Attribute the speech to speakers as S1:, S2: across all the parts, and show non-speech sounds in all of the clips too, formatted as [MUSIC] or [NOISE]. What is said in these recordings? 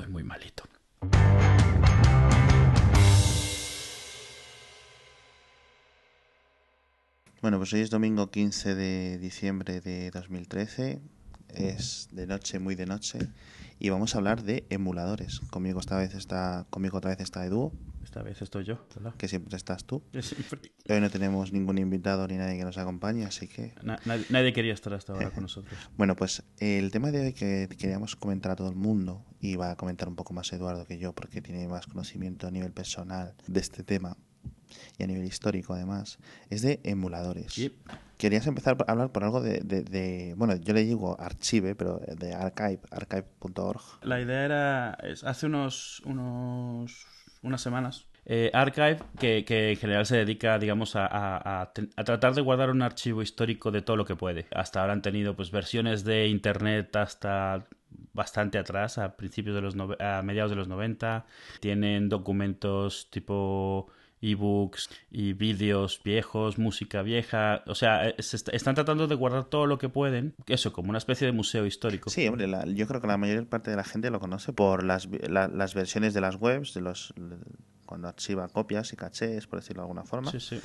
S1: Estoy muy malito.
S2: Bueno, pues hoy es domingo 15 de diciembre de 2013. Es de noche, muy de noche. Y vamos a hablar de emuladores. Conmigo esta vez está, conmigo otra vez está Edu,
S1: Esta vez estoy yo, ¿verdad?
S2: que siempre estás tú. [LAUGHS]
S1: Siempre-
S2: Hoy no tenemos ningún invitado ni nadie que nos acompañe, así que
S1: Na- nadie, nadie quería estar hasta ahora con nosotros. [LAUGHS]
S2: Bueno, pues el tema de hoy que queríamos comentar a todo el mundo, y va a comentar un poco más Eduardo que yo, porque tiene más conocimiento a nivel personal de este tema y a nivel histórico además, es de emuladores.
S1: Yep.
S2: Querías empezar a hablar por algo de, de- de- bueno, yo le digo archive, pero de archive, archive.org.
S1: La idea era, hace unos, unos unas semanas, eh, Archive, que, que en general se dedica, digamos, a, a- a ten- a tratar de guardar un archivo histórico de todo lo que puede. Hasta ahora han tenido pues versiones de internet hasta bastante atrás, a principios de los a mediados de los 90. Tienen documentos tipo ebooks y vídeos viejos, música vieja, o sea, eh, se est- están tratando de guardar todo lo que pueden, eso como una especie de museo histórico.
S2: Sí, hombre, la- yo creo que la mayor parte de la gente lo conoce por las, la- las versiones de las webs, de los cuando archiva copias y cachés, por decirlo de alguna forma,
S1: sí, sí.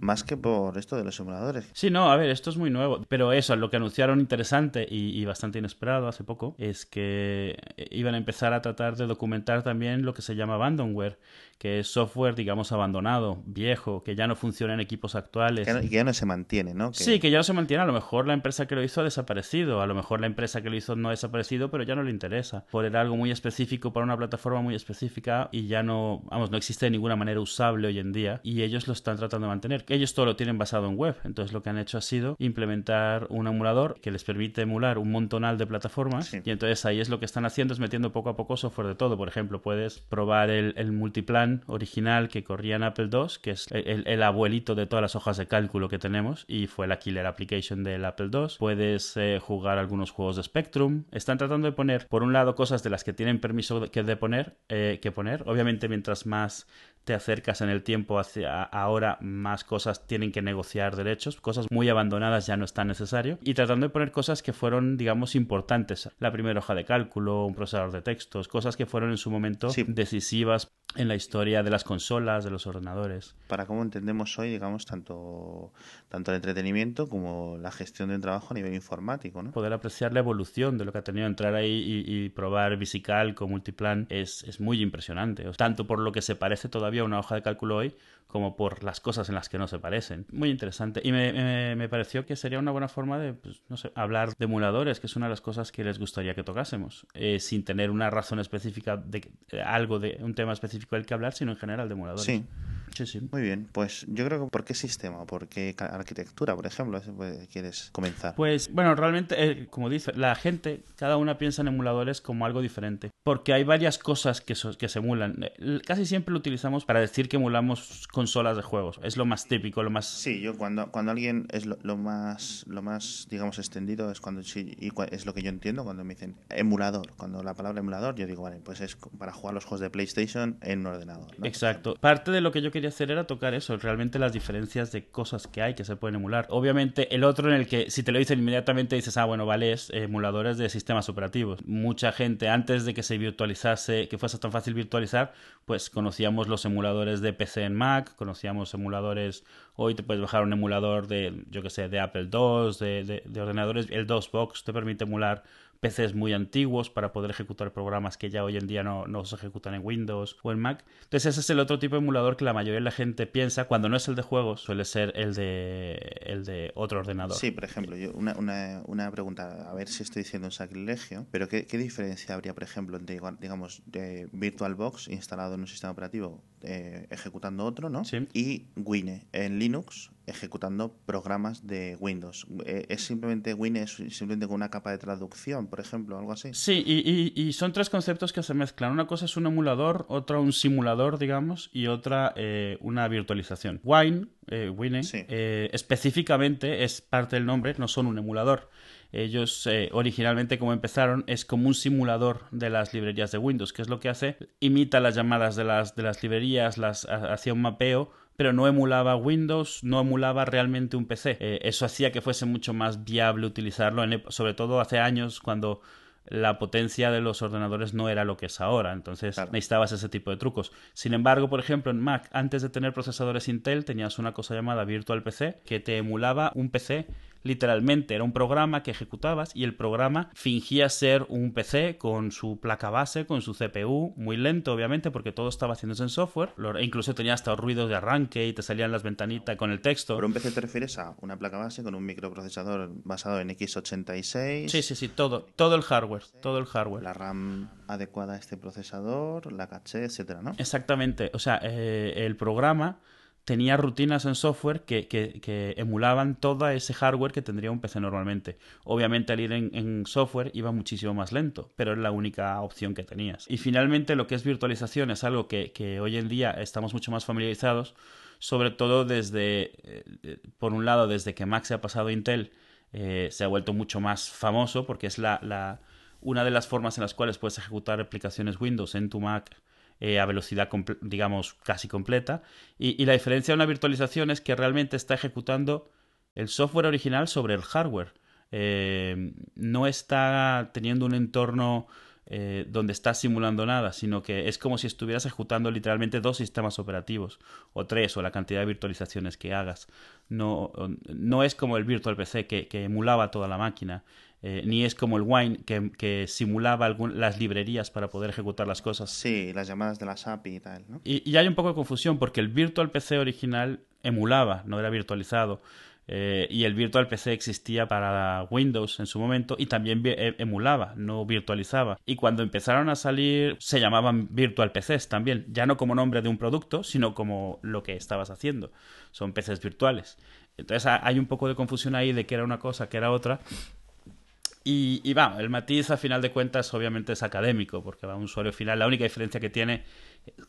S2: más que por esto de los emuladores.
S1: Sí, no, a ver, esto es muy nuevo. Pero eso, lo que anunciaron interesante y, y bastante inesperado hace poco es que eh, iban a empezar a tratar de documentar también lo que se llama abandonware, que es software, digamos, abandonado, viejo, que ya no funciona en equipos actuales.
S2: Que y que ya no se mantiene, ¿no? Que-
S1: Sí, que ya no se mantiene. A lo mejor la empresa que lo hizo ha desaparecido. A lo mejor la empresa que lo hizo no ha desaparecido, pero ya no le interesa. Por era algo muy específico para una plataforma muy específica y ya no, vamos, no existe de ninguna manera usable hoy en día. Y ellos lo están tratando de mantener. Ellos todo lo tienen basado en web. Entonces lo que han hecho ha sido implementar un emulador que les permite emular un montonal de plataformas.
S2: Sí.
S1: Y entonces ahí es lo que están haciendo, es metiendo poco a poco software de todo. Por ejemplo, puedes probar el, el multiplan original que corría en Apple II, que es el, el- el abuelito de todas las hojas de cálculo que tenemos y fue la killer application del Apple II. Puedes eh, jugar algunos juegos de Spectrum. Están tratando de poner, por un lado, cosas de las que tienen permiso que, de poner, eh, que poner. Obviamente, mientras más te acercas en el tiempo hacia ahora, más cosas tienen que negociar derechos, cosas muy abandonadas ya no es tan necesario, y tratando de poner cosas que fueron, digamos, importantes. La primera hoja de cálculo, un procesador de textos, cosas que fueron en su momento
S2: Sí.
S1: decisivas en la historia de las consolas, de los ordenadores.
S2: para cómo entendemos hoy, digamos, tanto, tanto el entretenimiento como la gestión de un trabajo a nivel informático, ¿no?
S1: Poder apreciar la evolución de lo que ha tenido entrar ahí y, y probar VisiCalc o Multiplan es, es muy impresionante. O sea, Tanto por lo que se parece todavía una hoja de cálculo hoy, como por las cosas en las que no se parecen. Muy interesante. Y me, me- pareció que sería una buena forma de, pues, no sé, hablar de emuladores, que es una de las cosas que les gustaría que tocásemos, eh, sin tener una razón específica de algo de un tema específico del que hablar, sino en general de emuladores.
S2: Sí.
S1: Sí, sí.
S2: Muy bien, pues yo creo que ¿por qué sistema? ¿Por qué arquitectura, por ejemplo? ¿Quieres comenzar?
S1: Pues bueno, realmente, eh, como dice, la gente, cada una piensa en emuladores como algo diferente. Porque hay varias cosas que, so- que se emulan. Eh, Casi siempre lo utilizamos para decir que emulamos consolas de juegos. Es lo más típico, lo más...
S2: Sí, yo cuando, cuando alguien es lo, lo más lo más digamos extendido es cuando y es lo que yo entiendo cuando me dicen emulador, cuando la palabra emulador yo digo, vale, pues es para jugar los juegos de PlayStation en un ordenador, ¿no?
S1: Exacto. Parte de lo que yo quería hacer era tocar eso, realmente las diferencias de cosas que hay que se pueden emular. Obviamente, el otro en el que si te lo dicen inmediatamente dices, ah, bueno, vale, es emuladores de sistemas operativos. Mucha gente, antes de que se virtualizase, que fuese tan fácil virtualizar, pues conocíamos los emuladores de PC en Mac, conocíamos emuladores, hoy te puedes bajar un emulador de, yo que sé, de Apple II, de, de- de ordenadores, el DOSBox te permite emular PCs muy antiguos para poder ejecutar programas que ya hoy en día no, no se ejecutan en Windows o en Mac. Entonces ese es el otro tipo de emulador que la mayoría de la gente piensa cuando no es el de juegos, suele ser el de, el de otro ordenador.
S2: Sí, por ejemplo, yo, una, una, una pregunta, a ver si estoy diciendo un sacrilegio, pero ¿qué, qué diferencia habría, por ejemplo, entre, digamos, de VirtualBox instalado en un sistema operativo eh, ejecutando otro, ¿no?
S1: Sí.
S2: Y Wine en Linux ejecutando programas de Windows. Eh, ¿Es simplemente Wine, es simplemente con una capa de traducción, por ejemplo, algo así?
S1: Sí, y, y- y son tres conceptos que se mezclan. Una cosa es un emulador, otra un simulador, digamos, y otra eh, una virtualización. Wine, eh, Wine,
S2: Sí.
S1: eh, específicamente es parte del nombre, no son un emulador. Ellos eh, originalmente como empezaron es como un simulador de las librerías de Windows, que es lo que hace, imita las llamadas de las, de las librerías, las ha- hacía un mapeo, pero no emulaba Windows, no emulaba realmente un PC. Eh, eso hacía que fuese mucho más viable utilizarlo, en sobre todo hace años cuando la potencia de los ordenadores no era lo que es ahora, entonces necesitabas ese tipo de trucos. Sin embargo, por ejemplo, en Mac, antes de tener procesadores Intel, tenías una cosa llamada Virtual PC que te emulaba un PC literalmente era un programa que ejecutabas y el programa fingía ser un PC con su placa base, con su CPU, muy lento obviamente porque todo estaba haciéndose en software, e incluso tenía hasta ruidos de arranque y te salían las ventanitas con el texto.
S2: ¿Por un PC te refieres a una placa base con un microprocesador basado en x86?
S1: Sí, sí, sí, todo, todo el hardware, todo el hardware.
S2: La RAM adecuada a este procesador, la caché, etcétera, ¿no?
S1: Exactamente, o sea, eh, el programa tenía rutinas en software que, que, emulaban todo ese hardware que tendría un PC normalmente. Obviamente al ir en, software iba muchísimo más lento, pero es la única opción que tenías. Y finalmente lo que es virtualización es algo que, hoy en día estamos mucho más familiarizados, sobre todo desde, eh, por un lado, desde que Mac se ha pasado a Intel, eh, se ha vuelto mucho más famoso porque es la, la, una de las formas en las cuales puedes ejecutar aplicaciones Windows en tu Mac eh, a velocidad, digamos, casi completa. Y, la diferencia de una virtualización es que realmente está ejecutando el software original sobre el hardware. Eh, no está teniendo un entorno eh, donde está simulando nada, sino que es como si estuvieras ejecutando literalmente dos sistemas operativos, o tres, o la cantidad de virtualizaciones que hagas. No, no es como el Virtual PC que emulaba toda la máquina. Eh, ni es como el Wine que, simulaba las librerías para poder ejecutar las cosas.
S2: Sí, las llamadas de las API y tal, ¿no?
S1: Y, hay un poco de confusión porque el Virtual PC original emulaba, no era virtualizado. Eh, y el Virtual PC existía para Windows en su momento y también e, emulaba, no virtualizaba. Y cuando empezaron a salir se llamaban Virtual PCs también, ya no como nombre de un producto, sino como lo que estabas haciendo. Son PCs virtuales. Entonces hay un poco de confusión ahí de que era una cosa, que era otra. Y, y va, el matiz a final de cuentas obviamente es académico, porque va un usuario final. La única diferencia que tiene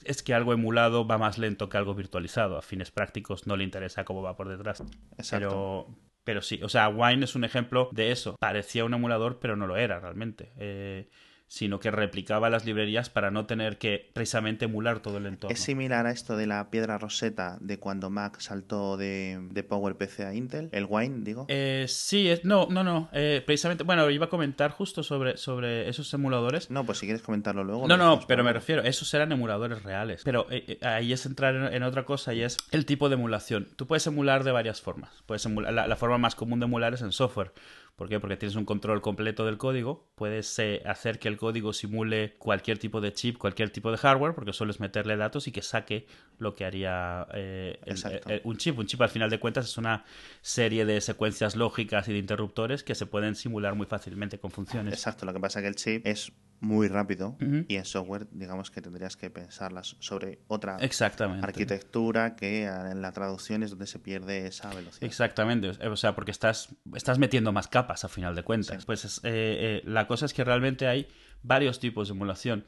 S1: es que algo emulado va más lento que algo virtualizado. A fines prácticos no le interesa cómo va por detrás. Exacto. Pero, pero sí, o sea, Wine es un ejemplo de eso. Parecía un emulador, pero no lo era realmente. Eh, sino que replicaba las librerías para no tener que precisamente emular todo el entorno.
S2: ¿Es similar a esto de la piedra roseta de cuando Mac saltó de, de PowerPC a Intel? ¿El Wine, digo?
S1: Eh, sí, no, no, no. Eh, precisamente, bueno, iba a comentar justo sobre, sobre esos emuladores.
S2: No, pues si quieres comentarlo luego.
S1: No, no, pero me refiero, esos eran emuladores reales. Pero eh, ahí es entrar en, otra cosa y es el tipo de emulación. Tú puedes emular de varias formas. Puedes emular, la forma más común de emular es en software. ¿Por qué? Porque tienes un control completo del código, puedes eh, hacer que el código simule cualquier tipo de chip, cualquier tipo de hardware, porque sueles meterle datos y que saque lo que haría eh, eh, un chip. Un chip al final de cuentas es una serie de secuencias lógicas y de interruptores que se pueden simular muy fácilmente con funciones.
S2: Exacto, lo que pasa es que el chip es muy rápido y en software digamos que tendrías que pensarlas sobre otra arquitectura que en la traducción es donde se pierde esa velocidad.
S1: Exactamente, o sea, porque estás, estás metiendo más capas a final de cuentas. Pues eh, eh, la cosa es que realmente hay varios tipos de emulación.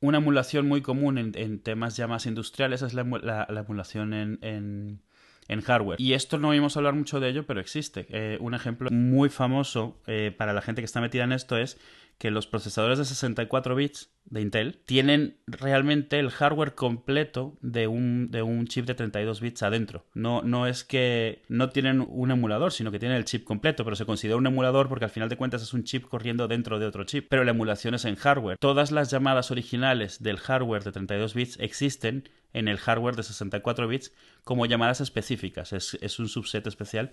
S1: Una emulación muy común en, temas ya más industriales es la, emulación en, hardware. Y esto no oímos hablar mucho de ello, pero existe. Eh, un ejemplo muy famoso para la gente que está metida en esto es que los procesadores de 64 bits de Intel tienen realmente el hardware completo de un, de un chip de 32 bits adentro. No, no es que no tienen un emulador, sino que tienen el chip completo, pero se considera un emulador porque al final de cuentas es un chip corriendo dentro de otro chip. Pero la emulación es en hardware. Todas las llamadas originales del hardware de 32 bits existen en el hardware de 64 bits como llamadas específicas. Es, es, un subset especial.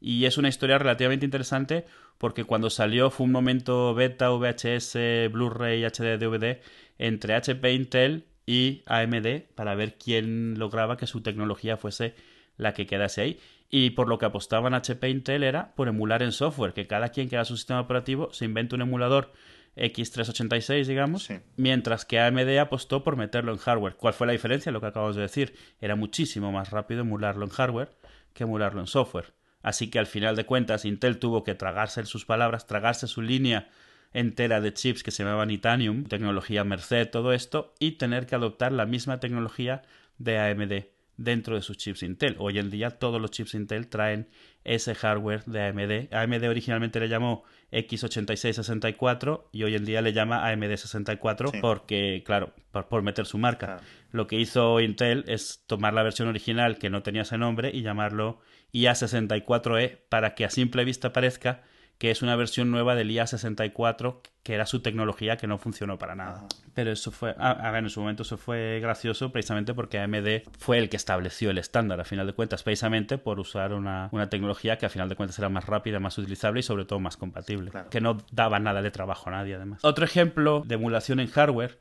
S1: Y es una historia relativamente interesante porque cuando salió fue un momento beta, VHS, Blu-ray, HD, DVD entre HP, Intel y AMD para ver quién lograba que su tecnología fuese la que quedase ahí. Y por lo que apostaban HP Intel era por emular en software, que cada quien que haga su sistema operativo se invente un emulador X386, digamos, mientras que AMD apostó por meterlo en hardware. ¿Cuál fue la diferencia? Lo que acabamos de decir. Era muchísimo más rápido emularlo en hardware que emularlo en software. Así que al final de cuentas Intel tuvo que tragarse sus palabras, tragarse su línea entera de chips que se llamaban Itanium, tecnología Merced, todo esto, y tener que adoptar la misma tecnología de AMD dentro de sus chips Intel. Hoy en día todos los chips Intel traen ese hardware de AMD. AMD originalmente le llamó x86-64 y hoy en día le llama AMD64 porque, claro, por, meter su marca. Lo que hizo Intel es tomar la versión original que no tenía ese nombre y llamarlo IA64E para que a simple vista parezca que es una versión nueva del IA64 que era su tecnología que no funcionó para nada. Pero eso fue, a, ver, en su momento eso fue gracioso precisamente porque AMD fue el que estableció el estándar, a final de cuentas, precisamente por usar una, una tecnología que a final de cuentas era más rápida, más utilizable y sobre todo más compatible, que no daba nada de trabajo a nadie además. Otro ejemplo de emulación en hardware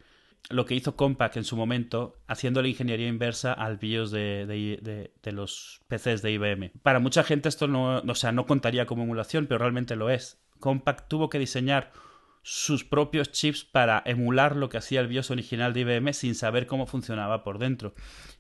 S1: lo que hizo Compaq en su momento, haciendo la ingeniería inversa al BIOS de, de, los PCs de IBM. Para mucha gente esto no, o sea, no contaría como emulación, pero realmente lo es. Compaq tuvo que diseñar sus propios chips para emular lo que hacía el BIOS original de IBM sin saber cómo funcionaba por dentro.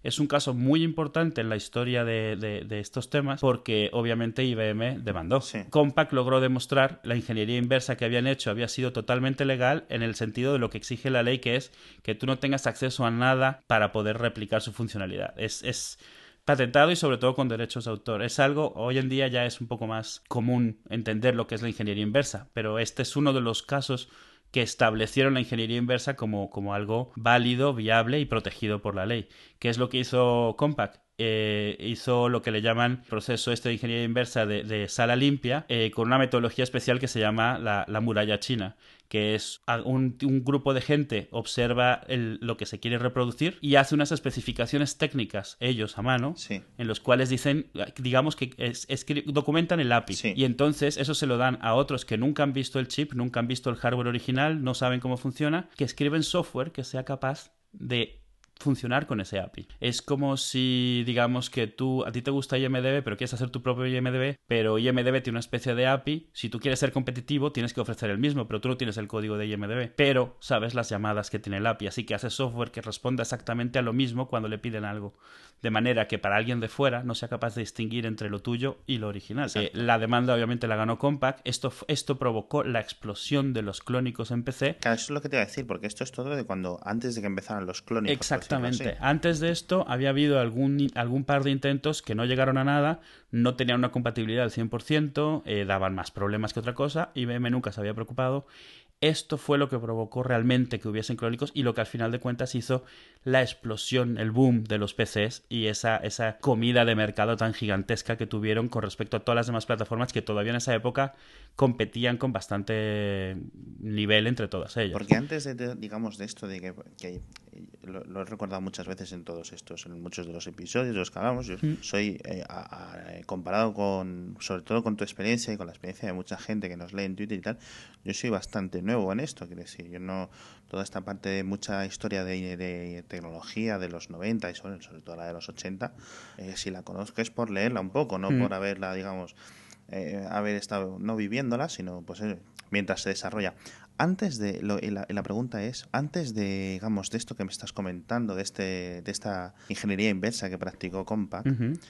S1: Es un caso muy importante en la historia de, estos temas porque obviamente IBM demandó. Compaq logró demostrar la ingeniería inversa que habían hecho había sido totalmente legal en el sentido de lo que exige la ley que es que tú no tengas acceso a nada para poder replicar su funcionalidad. Es, es patentado y sobre todo con derechos de autor. Es algo, hoy en día ya es un poco más común entender lo que es la ingeniería inversa, pero este es uno de los casos que establecieron la ingeniería inversa como, como algo válido, viable y protegido por la ley. ¿Qué es lo que hizo Compaq? Eh, hizo lo que le llaman proceso este de ingeniería inversa de, sala limpia eh, con una metodología especial que se llama la, muralla china que es un, grupo de gente observa lo que se quiere reproducir y hace unas especificaciones técnicas ellos a mano en los cuales dicen digamos que documentan el API. Y entonces eso se lo dan a otros que nunca han visto el chip nunca han visto el hardware original no saben cómo funciona que escriben software que sea capaz de funcionar con ese API. Es como si, digamos, que tú, a ti te gusta IMDB, pero quieres hacer tu propio IMDB, pero IMDB tiene una especie de API. Si tú quieres ser competitivo, tienes que ofrecer el mismo, pero tú no tienes el código de IMDB. Pero sabes las llamadas que tiene el API, así que haces software que responda exactamente a lo mismo cuando le piden algo. De manera que para alguien de fuera no sea capaz de distinguir entre lo tuyo y lo original. Eh, la demanda obviamente la ganó Compaq. Esto, esto provocó la explosión de los clónicos en PC.
S2: Claro, eso es lo que te iba a decir, porque esto es todo de cuando, antes de que empezaran los clónicos.
S1: Exactamente. Antes de esto había habido algún, algún par de intentos que no llegaron a nada, no tenían una compatibilidad al 100%, eh, daban más problemas que otra cosa, IBM nunca se había preocupado esto fue lo que provocó realmente que hubiesen clónicos y lo que al final de cuentas hizo la explosión, el boom de los PCs y esa, esa comida de mercado tan gigantesca que tuvieron con respecto a todas las demás plataformas que todavía en esa época competían con bastante nivel entre todas ellas.
S2: Porque antes de, digamos, de esto, de que, lo, he recordado muchas veces en todos estos, en muchos de los episodios de los que hablamos, yo mm. soy, eh, comparado con, sobre todo con tu experiencia y con la experiencia de mucha gente que nos lee en Twitter y tal, yo soy bastante nuevo en esto, quiero decir, yo no, toda esta parte de mucha historia de, tecnología de los 90 y sobre, sobre todo la de los 80, eh, si la conozco es por leerla un poco, no mm. por haberla, digamos, eh, haber estado no viviéndola, sino pues eh, mientras se desarrolla. Antes de, lo, y la, pregunta es, antes de, digamos, de esto que me estás comentando, de, este, de esta ingeniería inversa que practicó Compaq,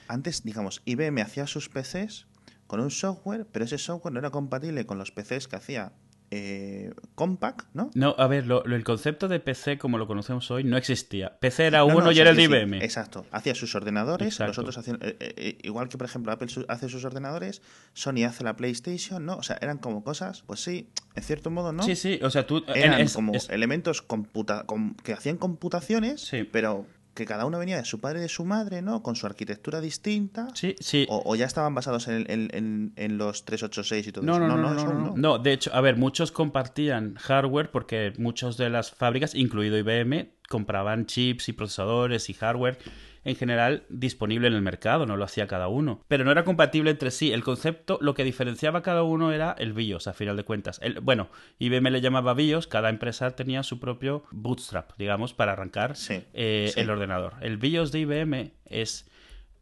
S2: antes, digamos, IBM hacía sus PCs con un software, pero ese software no era compatible con los PCs que hacía eh, Compact, ¿no?
S1: No, a ver, lo, el concepto de PC como lo conocemos hoy no existía. PC era uno y era el IBM.
S2: exacto. Hacía sus ordenadores, los otros hacían. Eh, eh, igual que, por ejemplo, Apple hace sus ordenadores, Sony hace la PlayStation, ¿no? O sea, eran como cosas, pues sí, en cierto modo, ¿no?
S1: Sí, sí, o sea, tú.
S2: Eran como elementos computa que hacían computaciones, pero que cada uno venía de su padre y de su madre, ¿no? Con su arquitectura distinta.
S1: Sí, sí.
S2: O, ya estaban basados en, en, en, los 386 y todo
S1: no,
S2: eso.
S1: No no no, no no, de hecho, a ver, muchos compartían hardware porque muchos de las fábricas, incluido IBM, compraban chips y procesadores y hardware en general disponible en el mercado, no lo hacía cada uno. Pero no era compatible entre sí. El concepto, lo que diferenciaba cada uno era el BIOS, a final de cuentas. El, bueno, IBM le llamaba BIOS, cada empresa tenía su propio bootstrap, digamos, para arrancar eh, el ordenador. El BIOS de IBM es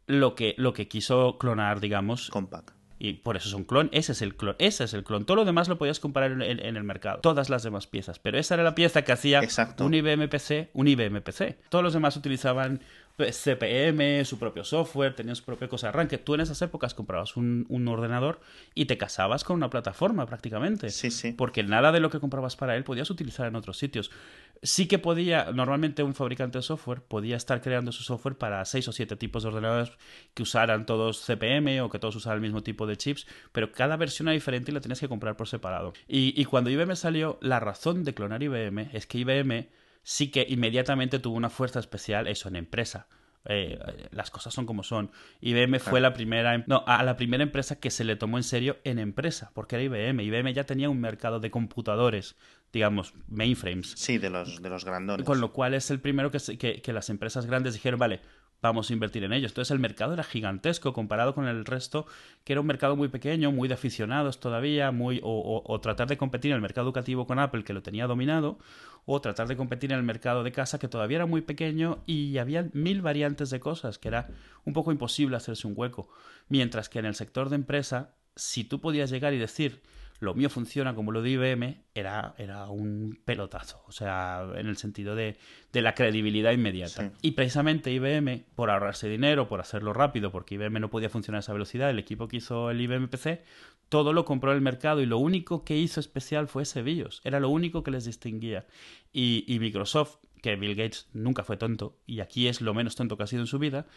S1: lo que, lo que quiso clonar, digamos.
S2: Compact.
S1: Y por eso es un clon. Ese es el clon. Ese es el clon. Todo lo demás lo podías comprar en, el mercado. Todas las demás piezas. Pero esa era la pieza que hacía un IBM PC, un IBM PC. Todos los demás utilizaban CPM, su propio software, tenían su propia cosa de arranque. Tú en esas épocas comprabas un, ordenador y te casabas con una plataforma prácticamente.
S2: Sí, sí.
S1: Porque nada de lo que comprabas para él podías utilizar en otros sitios. Sí que podía, normalmente un fabricante de software podía estar creando su software para seis o siete tipos de ordenadores que usaran todos CPM o que todos usaran el mismo tipo de chips, pero cada versión era diferente y la tenías que comprar por separado. Y, y cuando IBM salió, la razón de clonar IBM es que IBM sí que inmediatamente tuvo una fuerza especial eso en empresa. Eh, las cosas son como son. IBM fue la primera, em, no, a la primera empresa que se le tomó en serio en empresa, porque era IBM. IBM ya tenía un mercado de computadores, digamos, mainframes.
S2: Sí, de los, de los grandones.
S1: Con lo cual es el primero que, que, que las empresas grandes dijeron, vale, vamos a invertir en ellos. Entonces el mercado era gigantesco comparado con el resto, que era un mercado muy pequeño, muy de aficionados todavía, muy o, tratar de competir en el mercado educativo con Apple, que lo tenía dominado, o tratar de competir en el mercado de casa, que todavía era muy pequeño y había mil variantes de cosas, que era un poco imposible hacerse un hueco. Mientras que en el sector de empresa, si tú podías llegar y decir, lo mío funciona como lo de IBM, era, era un pelotazo, o sea, en el sentido de, de la credibilidad inmediata. Y precisamente IBM, por ahorrarse dinero, por hacerlo rápido, porque IBM no podía funcionar a esa velocidad, el equipo que hizo el IBM PC, todo lo compró en el mercado y lo único que hizo especial fue ese BIOS, era lo único que les distinguía. Y, y Microsoft, que Bill Gates nunca fue tonto, y aquí es lo menos tonto que ha sido en su vida,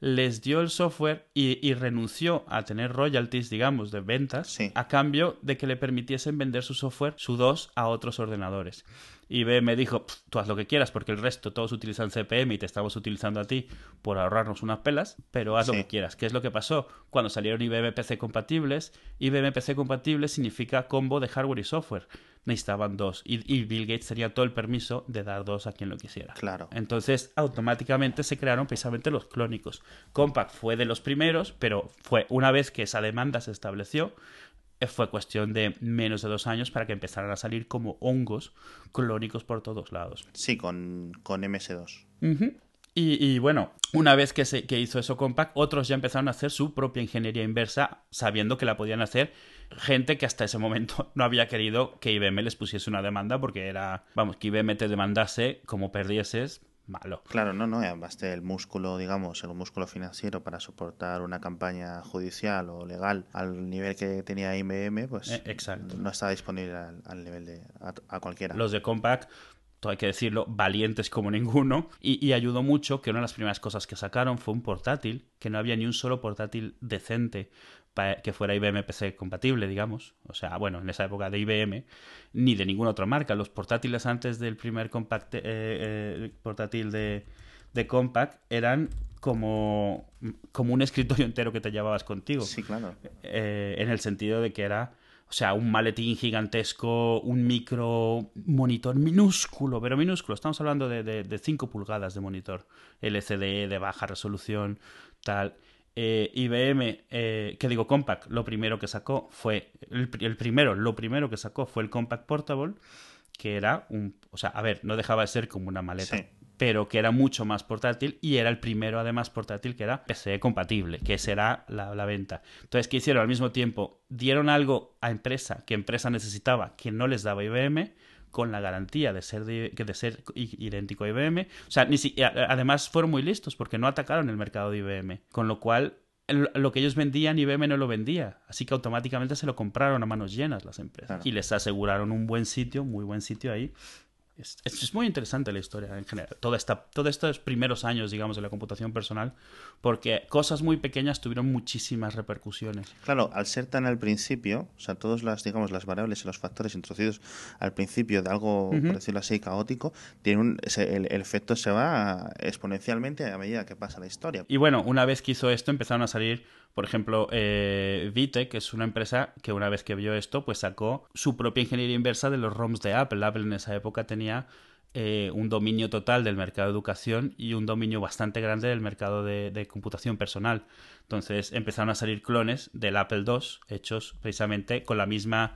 S1: les dio el software y, renunció a tener royalties, digamos, de ventas, a cambio de que le permitiesen vender su software, su DOS, a otros ordenadores. IBM dijo, tú haz lo que quieras porque el resto todos utilizan CPM y te estamos utilizando a ti por ahorrarnos unas pelas, pero haz lo que quieras. ¿Qué es lo que pasó? Cuando salieron IBM PC compatibles, IBM PC compatible significa combo de hardware y software. Necesitaban dos y, Bill Gates tenía todo el permiso de dar dos a quien lo quisiera.
S2: Claro.
S1: Entonces, automáticamente se crearon precisamente los clónicos. Compact fue de los primeros, pero fue una vez que esa demanda se estableció, fue cuestión de menos de dos años para que empezaran a salir como hongos clónicos por todos lados.
S2: Sí, con, con MS2.
S1: y, bueno, una vez que, se, que hizo eso Compaq, otros ya empezaron a hacer su propia ingeniería inversa, sabiendo que la podían hacer gente que hasta ese momento [LAUGHS] no había querido que IBM les pusiese una demanda, porque era, vamos, que IBM te demandase como perdieses, malo.
S2: Claro, no, no, baste el músculo, digamos, el músculo financiero para soportar una campaña judicial o legal al nivel que tenía IBM, pues
S1: eh, exacto.
S2: no estaba disponible al, nivel de a, cualquiera.
S1: Los de Compact todo hay que decirlo, valientes como ninguno, y, y, ayudó mucho que una de las primeras cosas que sacaron fue un portátil, que no había ni un solo portátil decente que fuera IBM PC compatible, digamos. O sea, bueno, en esa época de IBM, ni de ninguna otra marca. Los portátiles antes del primer compact, eh, eh, portátil de, de Compact eran como, como un escritorio entero que te llevabas contigo.
S2: Sí, claro.
S1: Eh, en el sentido de que era, o sea, un maletín gigantesco, un micro monitor minúsculo, pero minúsculo. Estamos hablando de, de, de 5 pulgadas de monitor, LCD de baja resolución, tal. Eh, IBM, eh, que digo Compact, lo primero que sacó fue, el, primero, lo primero que sacó fue el Compact Portable, que era un, o sea, a ver, no dejaba de ser como una maleta, pero que era mucho más portátil y era el primero además portátil que era PC compatible, que será la, la venta. Entonces, ¿qué hicieron? Al mismo tiempo, dieron algo a empresa que empresa necesitaba que no les daba IBM, con la garantía de ser, de, de ser idéntico a IBM. O sea, ni si, además fueron muy listos porque no atacaron el mercado de IBM. Con lo cual, lo que ellos vendían, IBM no lo vendía. Así que automáticamente se lo compraron a manos llenas las empresas. Y les aseguraron un buen sitio, muy buen sitio ahí, es, es, muy interesante la historia en general, toda esta, todos estos primeros años, digamos, de la computación personal, porque cosas muy pequeñas tuvieron muchísimas repercusiones.
S2: Claro, al ser tan al principio, o sea, todas las, digamos, las variables y los factores introducidos al principio de algo, por decirlo así, caótico, tiene un, el, el, efecto se va exponencialmente a medida que pasa la historia.
S1: Y bueno, una vez que hizo esto, empezaron a salir por ejemplo, eh, Vitec es una empresa que una vez que vio esto, pues sacó su propia ingeniería inversa de los ROMs de Apple. Apple en esa época tenía eh, un dominio total del mercado de educación y un dominio bastante grande del mercado de, computación personal. Entonces empezaron a salir clones del Apple II hechos precisamente con la misma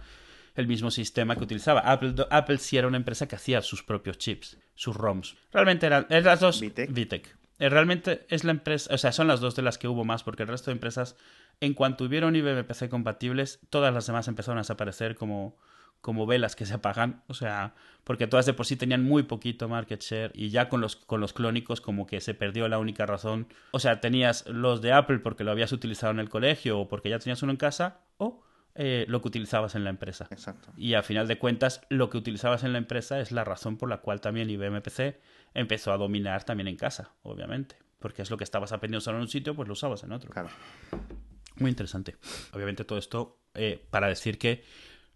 S1: el mismo sistema que utilizaba. Apple, Apple sí era una empresa que hacía sus propios chips, sus ROMs. Realmente eran, eran las dos Vitec. Eh, realmente es la empresa, o sea, son las dos de las que hubo más, porque el resto de empresas, en cuanto hubieron IBM PC compatibles, todas las demás empezaron a desaparecer como, como velas que se apagan, o sea, porque todas de por sí tenían muy poquito market share y ya con los, con los clónicos como que se perdió la única razón, o sea, tenías los de Apple porque lo habías utilizado en el colegio o porque ya tenías uno en casa, o eh, lo que utilizabas en la empresa.
S2: Exacto.
S1: Y a final de cuentas, lo que utilizabas en la empresa es la razón por la cual también IBM PC empezó a dominar también en casa, obviamente. Porque es lo que estabas aprendiendo usar en un sitio, pues lo usabas en otro.
S2: Claro.
S1: Muy interesante. Obviamente todo esto eh, para decir que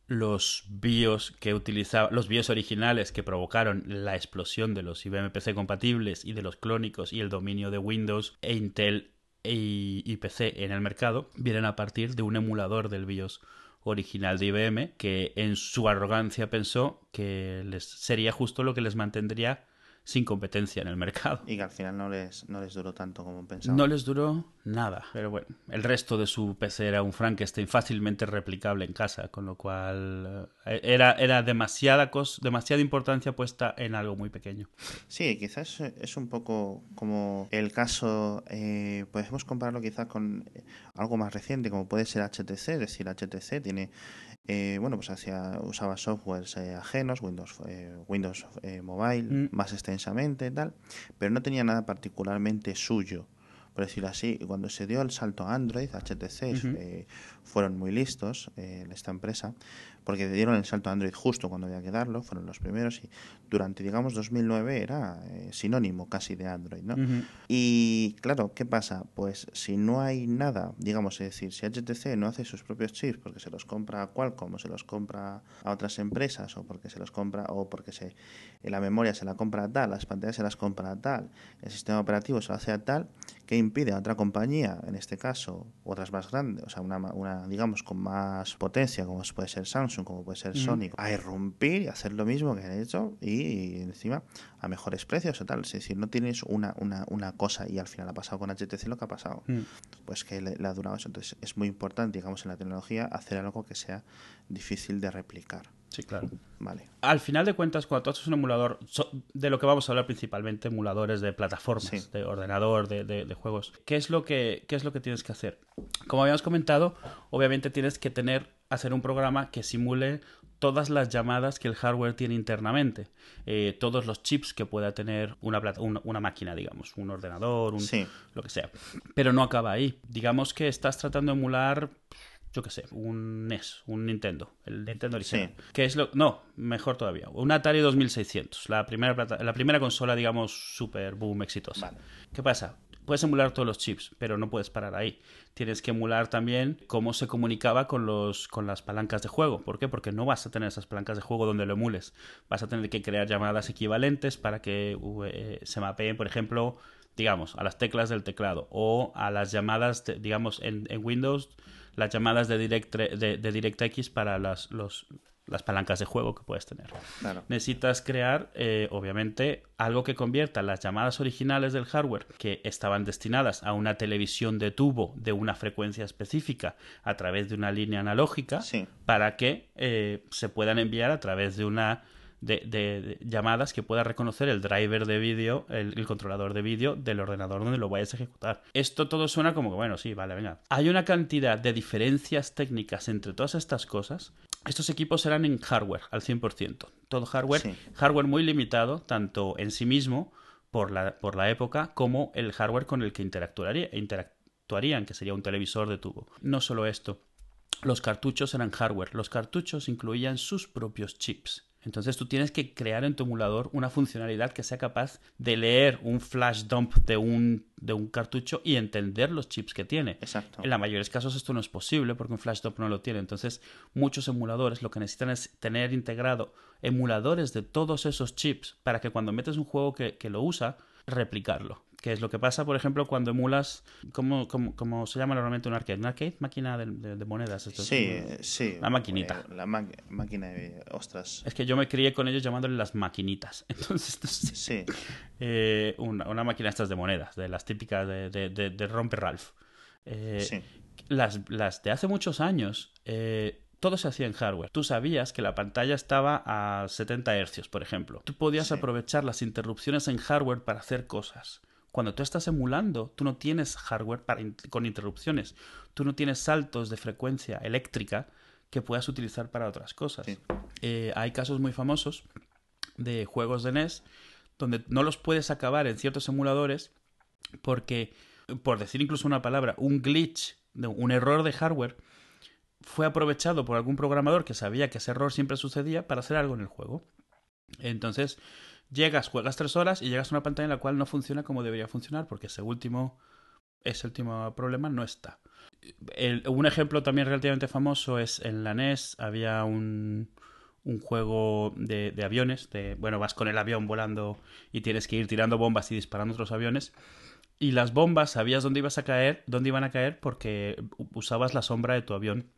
S1: los BIOS que utilizaba, los BIOS originales que provocaron la explosión de los IBM PC compatibles y de los clónicos y el dominio de Windows e Intel y PC en el mercado, vienen a partir de un emulador del BIOS original de IBM que en su arrogancia pensó que les sería justo lo que les mantendría sin competencia en el mercado.
S2: Y que al final no les, no les duró tanto como pensaban.
S1: No les duró nada. Pero bueno, el resto de su PC era un Frankenstein fácilmente replicable en casa, con lo cual eh, era, era demasiada, cos, demasiada importancia puesta en algo muy pequeño.
S2: Sí, quizás es un poco como el caso, eh, podemos compararlo quizás con algo más reciente, como puede ser HTC, es decir, HTC tiene eh, bueno, pues hacía, usaba softwares eh, ajenos, Windows, eh, Windows Mobile, mm. más extensamente y tal, pero no tenía nada particularmente suyo por decirlo así. cuando se dio el salto a Android, HTC fueron muy listos en esta empresa, porque dieron el salto a Android justo cuando había que darlo, fueron los primeros y durante, digamos, 2009 era eh, sinónimo casi de Android, ¿no? Y claro, ¿qué pasa? Pues si no hay nada, digamos, es decir, si HTC no hace sus propios chips porque se los compra a Qualcomm o se los compra a otras empresas o porque se los compra o porque se la memoria se la compra a tal, las pantallas se las compra a tal, el sistema operativo se lo hace a tal, ¿qué impide a otra compañía, en este caso, otras más grandes, o sea, una, una digamos, con más potencia, como puede ser Samsung, como puede ser Sonic, a irrumpir y hacer lo mismo que han hecho y, encima a mejores precios o tal. Es decir, no tienes una, una, una, cosa y al final ha pasado con HTC lo que ha pasado. Mm. Pues que le, ha durado eso. Entonces es muy importante, digamos, en la tecnología hacer algo que sea difícil de replicar.
S1: Sí, claro.
S2: Vale.
S1: Al final de cuentas, cuando tú haces un emulador, de lo que vamos a hablar principalmente, emuladores de plataformas, de ordenador, de, de, juegos, ¿qué es, lo que, ¿qué es lo que tienes que hacer? Como habíamos comentado, obviamente tienes que tener hacer un programa que simule todas las llamadas que el hardware tiene internamente, eh, todos los chips que pueda tener una, una, máquina, digamos, un ordenador, un, lo que sea. Pero no acaba ahí. Digamos que estás tratando de emular, yo qué sé, un NES, un Nintendo, el Nintendo original. Que es lo, no, mejor todavía, un Atari 2600, la primera, la primera consola, digamos, super boom exitosa. ¿Qué pasa? Puedes emular todos los chips, pero no puedes parar ahí. Tienes que emular también cómo se comunicaba con, los, con las palancas de juego. ¿Por qué? Porque no vas a tener esas palancas de juego donde lo emules. Vas a tener que crear llamadas equivalentes para que eh, se mapeen, por ejemplo, digamos, a las teclas del teclado o a las llamadas, digamos, en, Windows, las llamadas de, direct, de, de DirectX para las, los, las palancas de juego que puedes tener. Necesitas crear, eh, obviamente, algo que convierta las llamadas originales del hardware que estaban destinadas a una televisión de tubo de una frecuencia específica a través de una línea analógica para que eh, se puedan enviar a través de una de, llamadas que pueda reconocer el driver de vídeo, el, controlador de vídeo del ordenador donde lo vayas a ejecutar. Esto todo suena como que, bueno, sí, vale, venga. Hay una cantidad de diferencias técnicas entre todas estas cosas. Estos equipos eran en hardware al 100%. Todo hardware, hardware muy limitado, tanto en sí mismo por la, por la época como el hardware con el que interactuaría, interactuarían, que sería un televisor de tubo. No solo esto, los cartuchos eran hardware. Los cartuchos incluían sus propios chips. Entonces tú tienes que crear en tu emulador una funcionalidad que sea capaz de leer un flash dump de un, de un cartucho y entender los chips que tiene.
S2: Exacto.
S1: En la mayoría de los casos esto no es posible porque un flash dump no lo tiene. Entonces muchos emuladores lo que necesitan es tener integrado emuladores de todos esos chips para que cuando metes un juego que, que lo usa, replicarlo que es lo que pasa, por ejemplo, cuando emulas, ¿cómo, cómo, se llama normalmente un arcade? ¿Un arcade? Máquina de, monedas.
S2: sí, sí.
S1: Una maquinita.
S2: La máquina de... Ostras.
S1: Es que yo me crié con ellos llamándole las maquinitas. [LAUGHS] Entonces,
S2: sí.
S1: Eh, una, una, máquina estas de monedas, de las típicas de, de, de, Romper Ralph. Eh,
S2: sí.
S1: Las, las de hace muchos años... Eh, todo se hacía en hardware. Tú sabías que la pantalla estaba a 70 Hz, por ejemplo. Tú podías aprovechar las interrupciones en hardware para hacer cosas. Cuando tú estás emulando, tú no tienes hardware con interrupciones. Tú no tienes saltos de frecuencia eléctrica que puedas utilizar para otras cosas. Eh, hay casos muy famosos de juegos de NES donde no los puedes acabar en ciertos emuladores porque, por decir incluso una palabra, un glitch, un error de hardware, fue aprovechado por algún programador que sabía que ese error siempre sucedía para hacer algo en el juego. Entonces, Llegas, juegas tres horas y llegas a una pantalla en la cual no funciona como debería funcionar porque ese último, ese último problema no está. un ejemplo también relativamente famoso es en la NES había un, un juego de, aviones, de, bueno, vas con el avión volando y tienes que ir tirando bombas y disparando otros aviones. Y las bombas sabías dónde ibas a caer, dónde iban a caer porque usabas la sombra de tu avión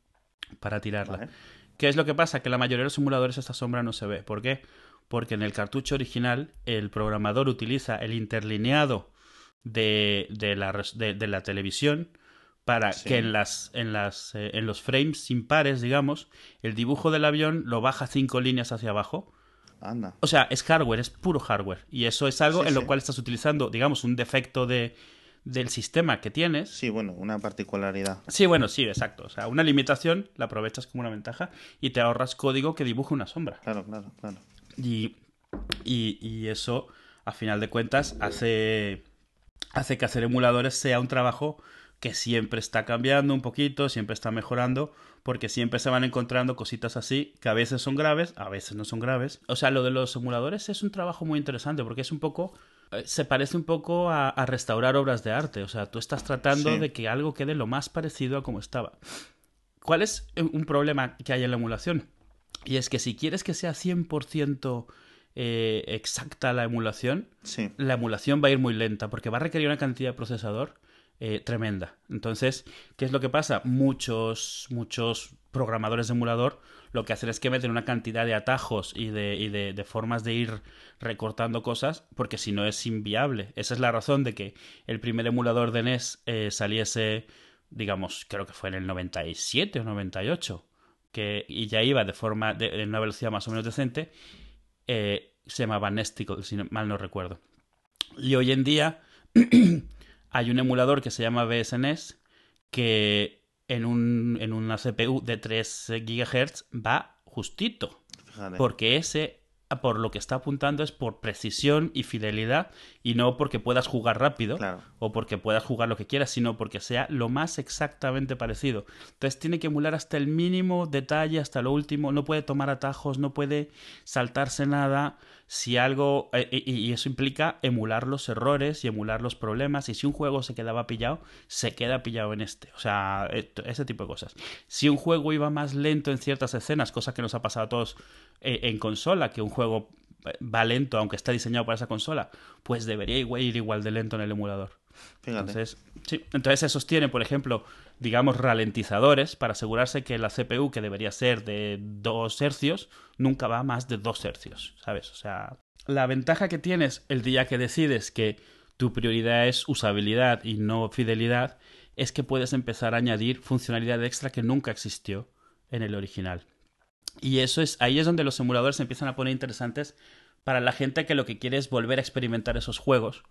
S1: para tirarla. ¿Qué es lo que pasa? Que la mayoría de los simuladores esta sombra no se ve. ¿Por qué? Porque en el cartucho original el programador utiliza el interlineado de, de, la, de la televisión para que en las en las eh, en los frames impares, digamos, el dibujo del avión lo baja cinco líneas hacia abajo.
S2: Anda.
S1: O sea, es hardware, es puro hardware. Y eso es algo en lo cual estás utilizando, digamos, un defecto de, del sistema que tienes.
S2: Sí, bueno, una particularidad.
S1: Sí, bueno, sí, exacto. O sea, una limitación la aprovechas como una ventaja y te ahorras código que dibuje una sombra.
S2: Claro, claro, claro.
S1: Y, y, y eso, a final de cuentas, hace, hace que hacer emuladores sea un trabajo que siempre está cambiando un poquito, siempre está mejorando, porque siempre se van encontrando cositas así, que a veces son graves, a veces no son graves. O sea, lo de los emuladores es un trabajo muy interesante, porque es un poco se parece un poco a, restaurar obras de arte. O sea, tú estás tratando de que algo quede lo más parecido a como estaba. ¿Cuál es un problema que hay en la emulación? Y es que si quieres que sea 100% eh, exacta la emulación, la emulación va a ir muy lenta porque va a requerir una cantidad de procesador eh, tremenda. Entonces, ¿qué es lo que pasa? Muchos, muchos programadores de emulador lo que hacen es que meten una cantidad de atajos y de, y de, formas de ir recortando cosas, porque si no es inviable. Esa es la razón de que el primer emulador de NES eh, saliese, digamos, creo que fue en el 97 o 98, que, y ya iba de forma, de, una velocidad más o menos decente, eh, se llamaba Nesticle, si mal no recuerdo. Y hoy en día [CLEARS THROAT] hay un emulador que se llama BSNES que en, un, en una CPU de 3 GHz va justito. Porque ese por lo que está apuntando es por precisión y fidelidad y no porque puedas jugar rápido o porque puedas jugar lo que quieras, sino porque sea lo más exactamente parecido. Entonces tiene que emular hasta el mínimo detalle, hasta lo último, no puede tomar atajos, no puede saltarse nada. Si algo, eh, y eso implica emular los errores y emular los problemas, y si un juego se quedaba pillado, se queda pillado en este. O sea, ese tipo de cosas. Si un juego iba más lento en ciertas escenas, cosa que nos ha pasado a todos eh, en consola, que un juego eh, va lento aunque está diseñado para esa consola, pues debería ir igual de lento en el emulador. Entonces, sí. Entonces por ejemplo, digamos, ralentizadores para asegurarse que la CPU, que debería ser de 2 hercios, nunca va más de 2 hercios, ¿sabes? O sea, la ventaja que tienes el día que decides que tu prioridad es usabilidad y no fidelidad, es que puedes empezar a añadir funcionalidad extra que nunca existió en el original. Y eso es, ahí es donde los emuladores se empiezan a poner interesantes para la gente que lo que quiere es volver a experimentar esos juegos,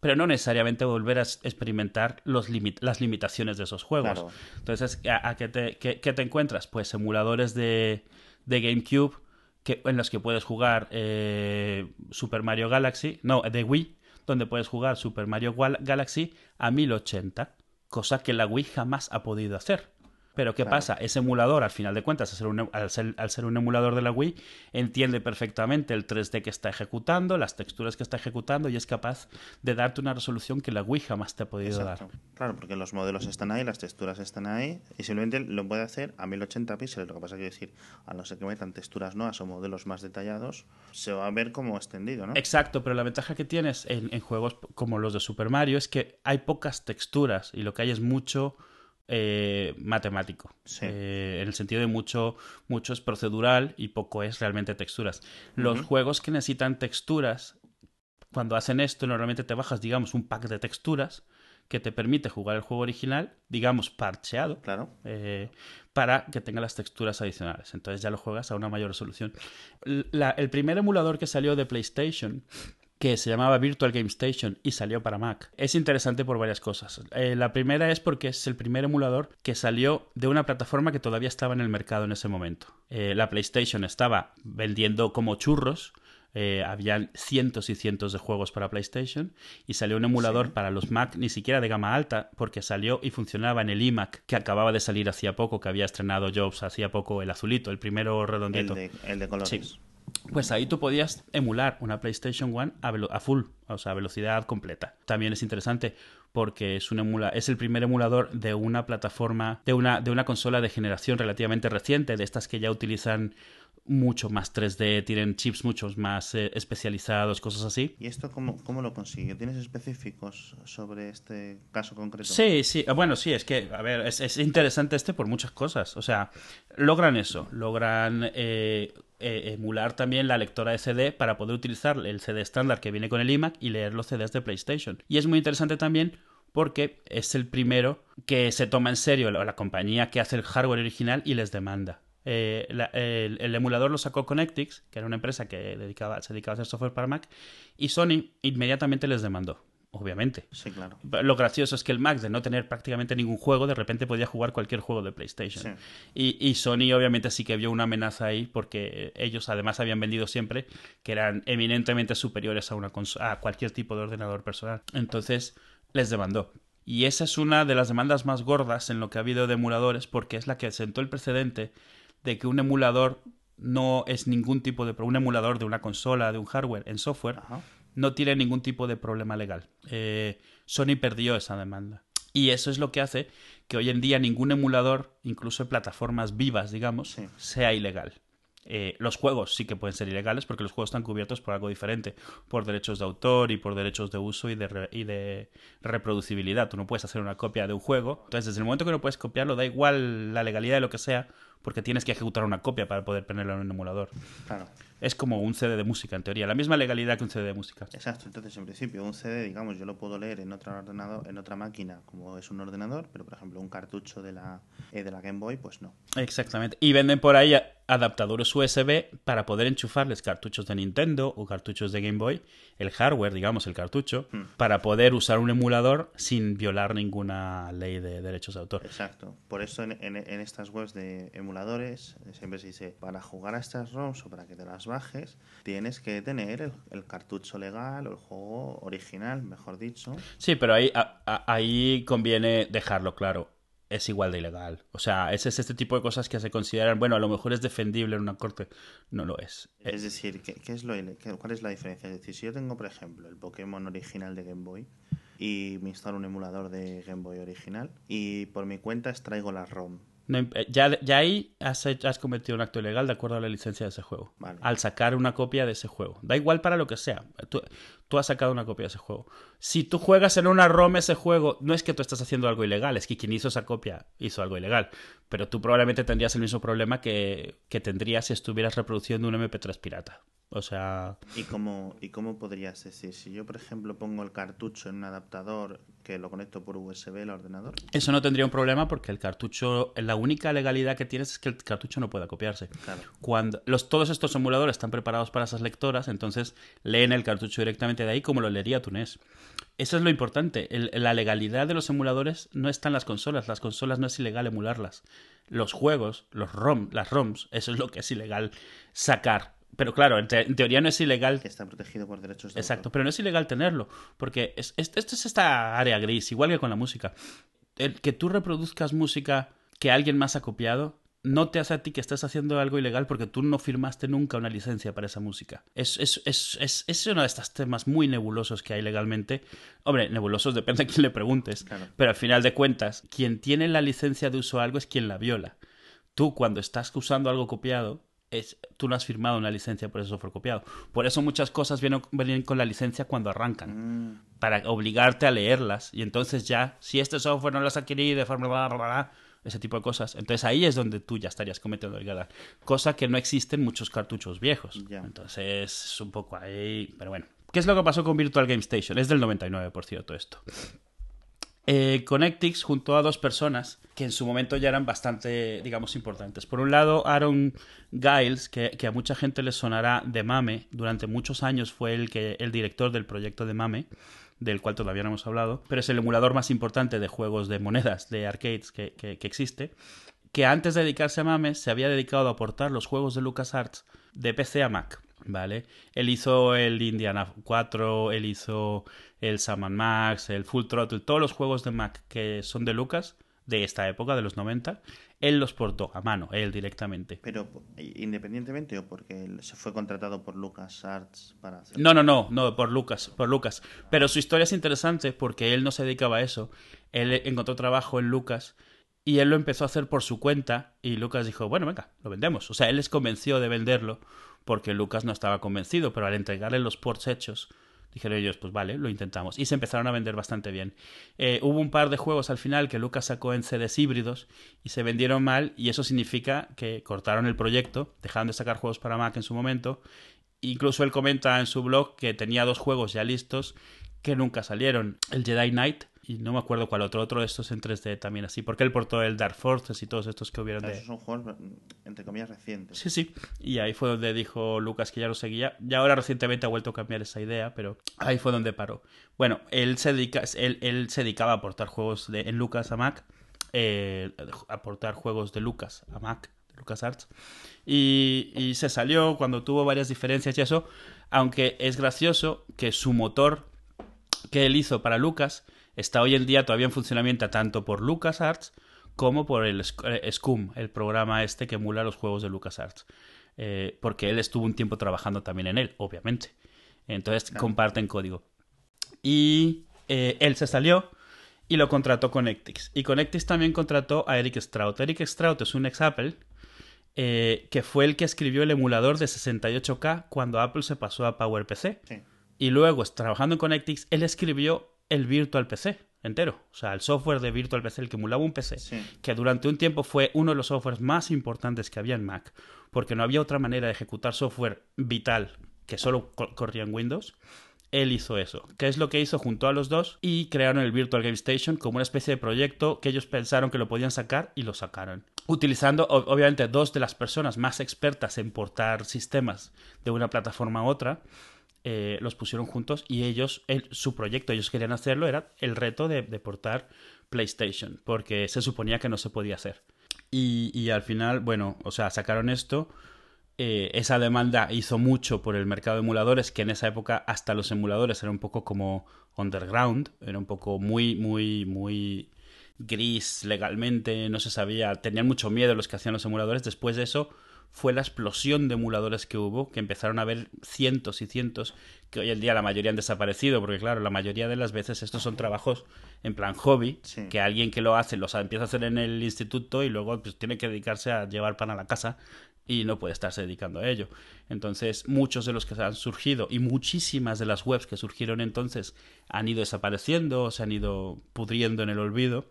S1: pero no necesariamente volver a experimentar los las limitaciones de esos juegos. Entonces, ¿a, qué, te, te, encuentras? Pues emuladores de, de GameCube que, en los que puedes jugar eh, Super Mario Galaxy, no, de Wii, donde puedes jugar Super Mario Galaxy a 1080, cosa que la Wii jamás ha podido hacer. Pero ¿qué pasa? Ese emulador, al final de cuentas, al ser, un, al, ser, un, emulador de la Wii, entiende perfectamente el 3D que está ejecutando, las texturas que está ejecutando y es capaz de darte una resolución que la Wii jamás te ha podido dar.
S2: Claro, porque los modelos están ahí, las texturas están ahí y simplemente lo puede hacer a 1080 píxeles. Lo que pasa es que decir, a no ser que metan texturas nuevas o modelos más detallados, se va a ver como extendido, ¿no?
S1: Exacto, pero la ventaja que tienes en, en juegos como los de Super Mario es que hay pocas texturas y lo que hay es mucho eh, matemático. Eh, en el sentido de mucho, mucho es procedural y poco es realmente texturas. Los juegos que necesitan texturas, cuando hacen esto, normalmente te bajas, digamos, un pack de texturas que te permite jugar el juego original, digamos, parcheado,
S2: claro.
S1: Eh, para que tenga las texturas adicionales. Entonces ya lo juegas a una mayor resolución. el primer emulador que salió de PlayStation que se llamaba Virtual Game Station y salió para Mac. Es interesante por varias cosas. Eh, la primera es porque es el primer emulador que salió de una plataforma que todavía estaba en el mercado en ese momento. Eh, la PlayStation estaba vendiendo como churros. Eh, habían cientos y cientos de juegos para PlayStation y salió un emulador para los Mac, ni siquiera de gama alta, porque salió y funcionaba en el iMac, que acababa de salir hacía poco, que había estrenado Jobs hacía poco, el azulito, el primero redondito.
S2: El de, el de colores
S1: pues ahí tú podías emular una PlayStation 1 a, full, o sea, a velocidad completa. También es interesante porque es, un emula es el primer emulador de una plataforma, de una, de una consola de generación relativamente reciente, de estas que ya utilizan mucho más 3D, tienen chips mucho más eh, especializados, cosas así.
S2: ¿Y esto cómo, cómo lo consigue? ¿Tienes específicos sobre este caso concreto?
S1: Sí, sí, bueno, sí, es que, a ver, es, es interesante este por muchas cosas. O sea, logran eso, logran eh, eh, emular también la lectora de CD para poder utilizar el CD estándar que viene con el iMac y leer los CDs de PlayStation. Y es muy interesante también porque es el primero que se toma en serio la, compañía que hace el hardware original y les demanda. Eh, el, el emulador lo sacó Connectix, que era una empresa que dedicaba, se dedicaba a hacer software para Mac, y Sony inmediatamente les demandó, obviamente.
S2: Sí, claro.
S1: Lo gracioso es que el Mac, de no tener prácticamente ningún juego, de repente podía jugar cualquier juego de PlayStation.
S2: Sí.
S1: Y, y Sony obviamente sí que vio una amenaza ahí porque ellos además habían vendido siempre que eran eminentemente superiores a, una a cualquier tipo de ordenador personal. Entonces les demandó. Y esa es una de las demandas más gordas en lo que ha habido de emuladores porque es la que sentó el precedente de que un emulador no es ningún tipo de... Un emulador de una consola, de un hardware en software,
S2: Ajá.
S1: No tiene ningún tipo de problema legal. Eh, Sony perdió esa demanda. Y eso es lo que hace que hoy en día ningún emulador, incluso en plataformas vivas, digamos,
S2: Sí.
S1: sea ilegal. Eh, los juegos sí que pueden ser ilegales porque los juegos están cubiertos por algo diferente, por derechos de autor y por derechos de uso y de, re- y de reproducibilidad. Tú no puedes hacer una copia de un juego. Entonces, desde el momento que no puedes copiarlo, da igual la legalidad de lo que sea, porque tienes que ejecutar una copia para poder ponerlo en un emulador.
S2: Claro.
S1: Es como un CD de música, en teoría. La misma legalidad que un CD de música.
S2: Exacto, entonces en principio un CD, digamos, yo lo puedo leer en otro ordenador, en otra máquina, como es un ordenador, pero por ejemplo un cartucho de la, eh, de la Game Boy, pues no.
S1: Exactamente. Y venden por ahí adaptadores USB para poder enchufarles cartuchos de Nintendo o cartuchos de Game Boy, el hardware, digamos, el cartucho,
S2: Hmm.
S1: para poder usar un emulador sin violar ninguna ley de derechos de autor.
S2: Exacto. Por eso en, en- en estas webs de emuladores siempre se dice, para jugar a estas ROMs o para que te las bajes, tienes que tener el, el cartucho legal o el juego original, mejor dicho.
S1: Sí, pero ahí, a- a- ahí conviene dejarlo claro. Es igual de ilegal. O sea, ese es este tipo de cosas que se consideran, bueno, a lo mejor es defendible en una corte. No lo es. Eh,
S2: Es decir, ¿qué, qué es lo, qué- ¿cuál es la diferencia? Es decir, si yo tengo, por ejemplo, el Pokémon original de Game Boy y me instalo un emulador de Game Boy original y por mi cuenta extraigo la ROM.
S1: No eh, ya, ya ahí has, has cometido un acto ilegal de acuerdo a la licencia de ese juego.
S2: Vale.
S1: Al sacar una copia de ese juego. Da igual para lo que sea. Tú, tú has sacado una copia de ese juego. Si tú juegas en una ROM ese juego, no es que tú estás haciendo algo ilegal, es que quien hizo esa copia hizo algo ilegal. Pero tú probablemente tendrías el mismo problema que, que tendrías si estuvieras reproduciendo un MP3 pirata. O sea,
S2: ¿Y cómo, ¿Y cómo podrías decir? Si yo, por ejemplo, pongo el cartucho en un adaptador que lo conecto por USB al ordenador.
S1: eso no tendría un problema porque el cartucho, la única legalidad que tienes es que el cartucho no pueda copiarse.
S2: Claro.
S1: Cuando los, todos estos emuladores están preparados para esas lectoras, entonces leen el cartucho directamente de ahí como lo leería tu NES. Eso es lo importante. El- la legalidad de los emuladores no está en las consolas. Las consolas no es ilegal emularlas. Los juegos, los ROM, las ROMs, eso es lo que es ilegal sacar. Pero claro, en, te- en teoría no es ilegal
S2: Que está protegido por derechos de
S1: Exacto,
S2: autor.
S1: pero no es ilegal tenerlo, porque es, es- esto es esta área gris, igual que con la música. El que tú reproduzcas música que alguien más ha copiado no te hace a ti que estés haciendo algo ilegal porque tú no firmaste nunca una licencia para esa música. Es, es, es, es, es uno de estos temas muy nebulosos que hay legalmente. Hombre, nebulosos depende a quién le preguntes,
S2: Claro.
S1: pero al final de cuentas, quien tiene la licencia de uso a algo es quien la viola. Tú cuando estás usando algo copiado, es, tú no has firmado una licencia por ese software copiado. Por eso muchas cosas vienen, vienen con la licencia cuando arrancan,
S2: Mm,
S1: para obligarte a leerlas. Y entonces ya, si este software no lo has adquirido de forma... bla, bla, bla, bla, ese tipo de cosas. Entonces ahí es donde tú ya estarías cometiendo ilegal. Cosa que no existe en muchos cartuchos viejos. Entonces es un poco ahí... Pero bueno. ¿Qué es lo que pasó con Virtual Game Station? Es del 99, por cierto, esto. Eh, Connectix juntó a dos personas que en su momento ya eran bastante, digamos, importantes. Por un lado, Aaron Giles, que, que a mucha gente le sonará de Mame, durante muchos años fue el, que, el director del proyecto de Mame, del cual todavía no hemos hablado, pero es el emulador más importante de juegos de monedas, de arcades que, que- existe, que antes de dedicarse a Mame se había dedicado a aportar los juegos de LucasArts de PC a Mac. ¿Vale? Él hizo el Indiana 4, él hizo el Sam Max, el Full Throttle, todos los juegos de Mac que son de Lucas, de esta época, de los 90, él los portó a mano, él directamente.
S2: Pero independientemente o porque él se fue contratado por Lucas Arts para hacer...
S1: No, no, no, no, por Lucas, por Lucas. Pero su historia es interesante porque él no se dedicaba a eso. Él encontró trabajo en Lucas y él lo empezó a hacer por su cuenta y Lucas dijo, bueno, venga, lo vendemos. O sea, él les convenció de venderlo porque Lucas no estaba convencido, pero al entregarle los ports hechos, dijeron ellos, pues vale, lo intentamos. Y se empezaron a vender bastante bien. Eh, hubo un par de juegos al final que Lucas sacó en CDs híbridos y se vendieron mal y eso significa que cortaron el proyecto, dejaron de sacar juegos para Mac en su momento. Incluso él comenta en su blog que tenía dos juegos ya listos que nunca salieron. El Jedi Knight y no me acuerdo cuál otro, otro de estos en 3D también así, porque él portó el Dark Forces y todos estos que hubieron de...
S2: Esos son juegos, entre comillas, recientes.
S1: Sí, sí, y ahí fue donde dijo Lucas que ya lo seguía, ya ahora recientemente ha vuelto a cambiar esa idea, pero ahí fue donde paró. Bueno, él se, dedica, él, él se dedicaba a aportar juegos de, en Lucas a Mac, eh, aportar juegos de Lucas a Mac, LucasArts, y, y se salió cuando tuvo varias diferencias y eso, aunque es gracioso que su motor que él hizo para Lucas está hoy en día todavía en funcionamiento tanto por LucasArts como por el eh, Scum, el programa este que emula los juegos de LucasArts. Eh, porque él estuvo un tiempo trabajando también en él, obviamente. Entonces comparten código. Y eh, él se salió y lo contrató Connectix. Y Connectix también contrató a Eric Strout. Eric Strout es un ex Apple que fue el que escribió el emulador de 68K cuando Apple se pasó a PowerPC. Y luego, trabajando en Connectix, él escribió el Virtual PC entero. O sea, el software de Virtual PC, el que emulaba un PC, que durante un tiempo fue uno de los softwares más importantes que había en Mac, porque no había otra manera de ejecutar software vital que solo corría en Windows. Él hizo eso. ¿Qué es lo que hizo junto a los dos? Y crearon el Virtual Game Station como una especie de proyecto que ellos pensaron que lo podían sacar y lo sacaron. Utilizando, obviamente, dos de las personas más expertas en portar sistemas de una plataforma a otra, eh, los pusieron juntos y ellos, su proyecto, ellos querían hacerlo, era el reto de, portar PlayStation, porque se suponía que no se podía hacer. Y, al final, bueno, o sea, sacaron esto. Eh, esa demanda hizo mucho por el mercado de emuladores, que en esa época hasta los emuladores eran un poco como underground, era un poco muy, muy, muy gris legalmente, no se sabía, tenían mucho miedo los que hacían los emuladores. Después de eso, fue la explosión de emuladores que hubo, que empezaron a haber cientos y cientos, que hoy en día la mayoría han desaparecido, porque claro, la mayoría de las veces estos son trabajos en plan hobby, que alguien que lo hace, los empieza a hacer en el instituto y luego pues, tiene que dedicarse a llevar pan a la casa y no puede estarse dedicando a ello. Entonces, muchos de los que han surgido y muchísimas de las webs que surgieron entonces han ido desapareciendo, se han ido pudriendo en el olvido,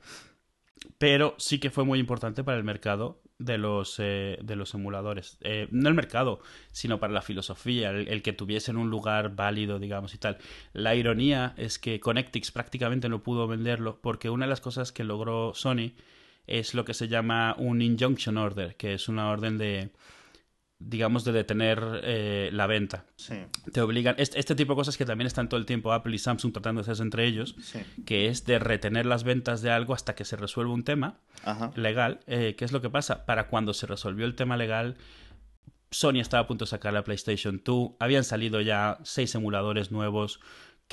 S1: pero sí que fue muy importante para el mercado de los, eh, de los emuladores. Eh, no el mercado, sino para la filosofía, el, que tuviesen un lugar válido, digamos, y tal. La ironía es que Connectix prácticamente no pudo venderlo porque una de las cosas que logró Sony es lo que se llama un injunction order, que es una orden de digamos, de detener eh, la venta. Te obligan. Este, este, tipo de cosas que también están todo el tiempo Apple y Samsung tratando de hacerse entre ellos, que es de retener las ventas de algo hasta que se resuelva un tema legal. Eh, ¿Qué es lo que pasa? Para cuando se resolvió el tema legal, Sony estaba a punto de sacar la PlayStation 2, habían salido ya seis emuladores nuevos,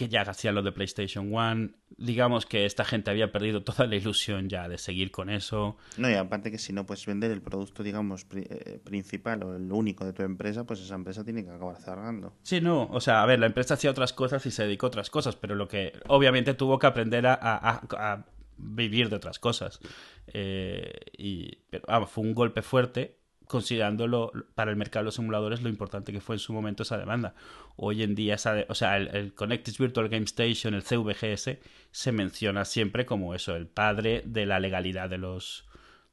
S1: que ya hacían lo de PlayStation One. Digamos que esta gente había perdido toda la ilusión ya de seguir con eso.
S2: No, y aparte que si no puedes vender el producto, digamos, eh, principal o el único de tu empresa, pues esa empresa tiene que acabar cerrando.
S1: Sí, no, o sea, a ver, la empresa hacía otras cosas y se dedicó a otras cosas, pero lo que obviamente tuvo que aprender a, vivir de otras cosas. Eh, y pero, fue un golpe fuerte considerándolo para el mercado de los simuladores lo importante que fue en su momento esa demanda. Hoy en día, o sea, el, el Connected Virtual Game Station, el CVGS, se menciona siempre como eso, el padre de la legalidad de los,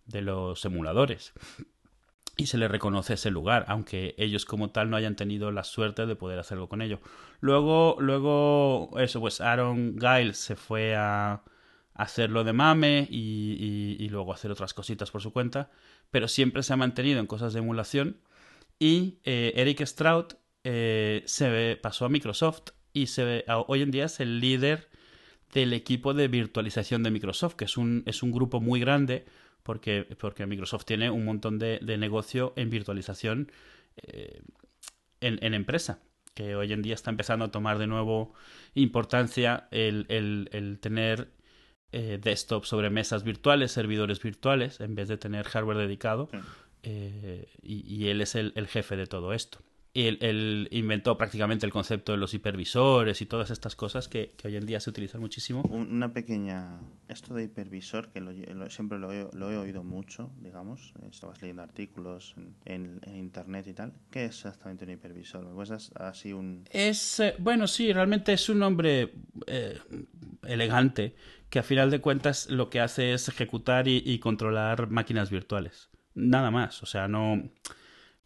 S1: de los emuladores. Y se le reconoce ese lugar, aunque ellos como tal no hayan tenido la suerte de poder hacerlo con ello. Luego, luego, eso, pues Aaron Giles se fue a hacerlo de mame y, y, luego hacer otras cositas por su cuenta, pero siempre se ha mantenido en cosas de emulación. Y eh, Eric Strout eh, se pasó a Microsoft y se, hoy en día es el líder del equipo de virtualización de Microsoft, que es un, es un grupo muy grande porque, porque Microsoft tiene un montón de, negocio en virtualización eh, en, empresa, que hoy en día está empezando a tomar de nuevo importancia el, el tener eh, desktop sobre mesas virtuales, servidores virtuales, en vez de tener hardware dedicado. Eh, y, él es el, jefe de todo esto. Y él, inventó prácticamente el concepto de los hipervisores y todas estas cosas que, hoy en día se utilizan muchísimo.
S2: Una pequeña... Esto de hipervisor, que siempre lo he, lo he, oído mucho, digamos. Estabas leyendo artículos en, internet y tal. ¿Qué es exactamente un hipervisor? ¿Me puedes así un...?
S1: Es... Eh, bueno, sí, realmente es un nombre eh, elegante que a final de cuentas lo que hace es ejecutar y controlar máquinas virtuales nada más. O sea, no,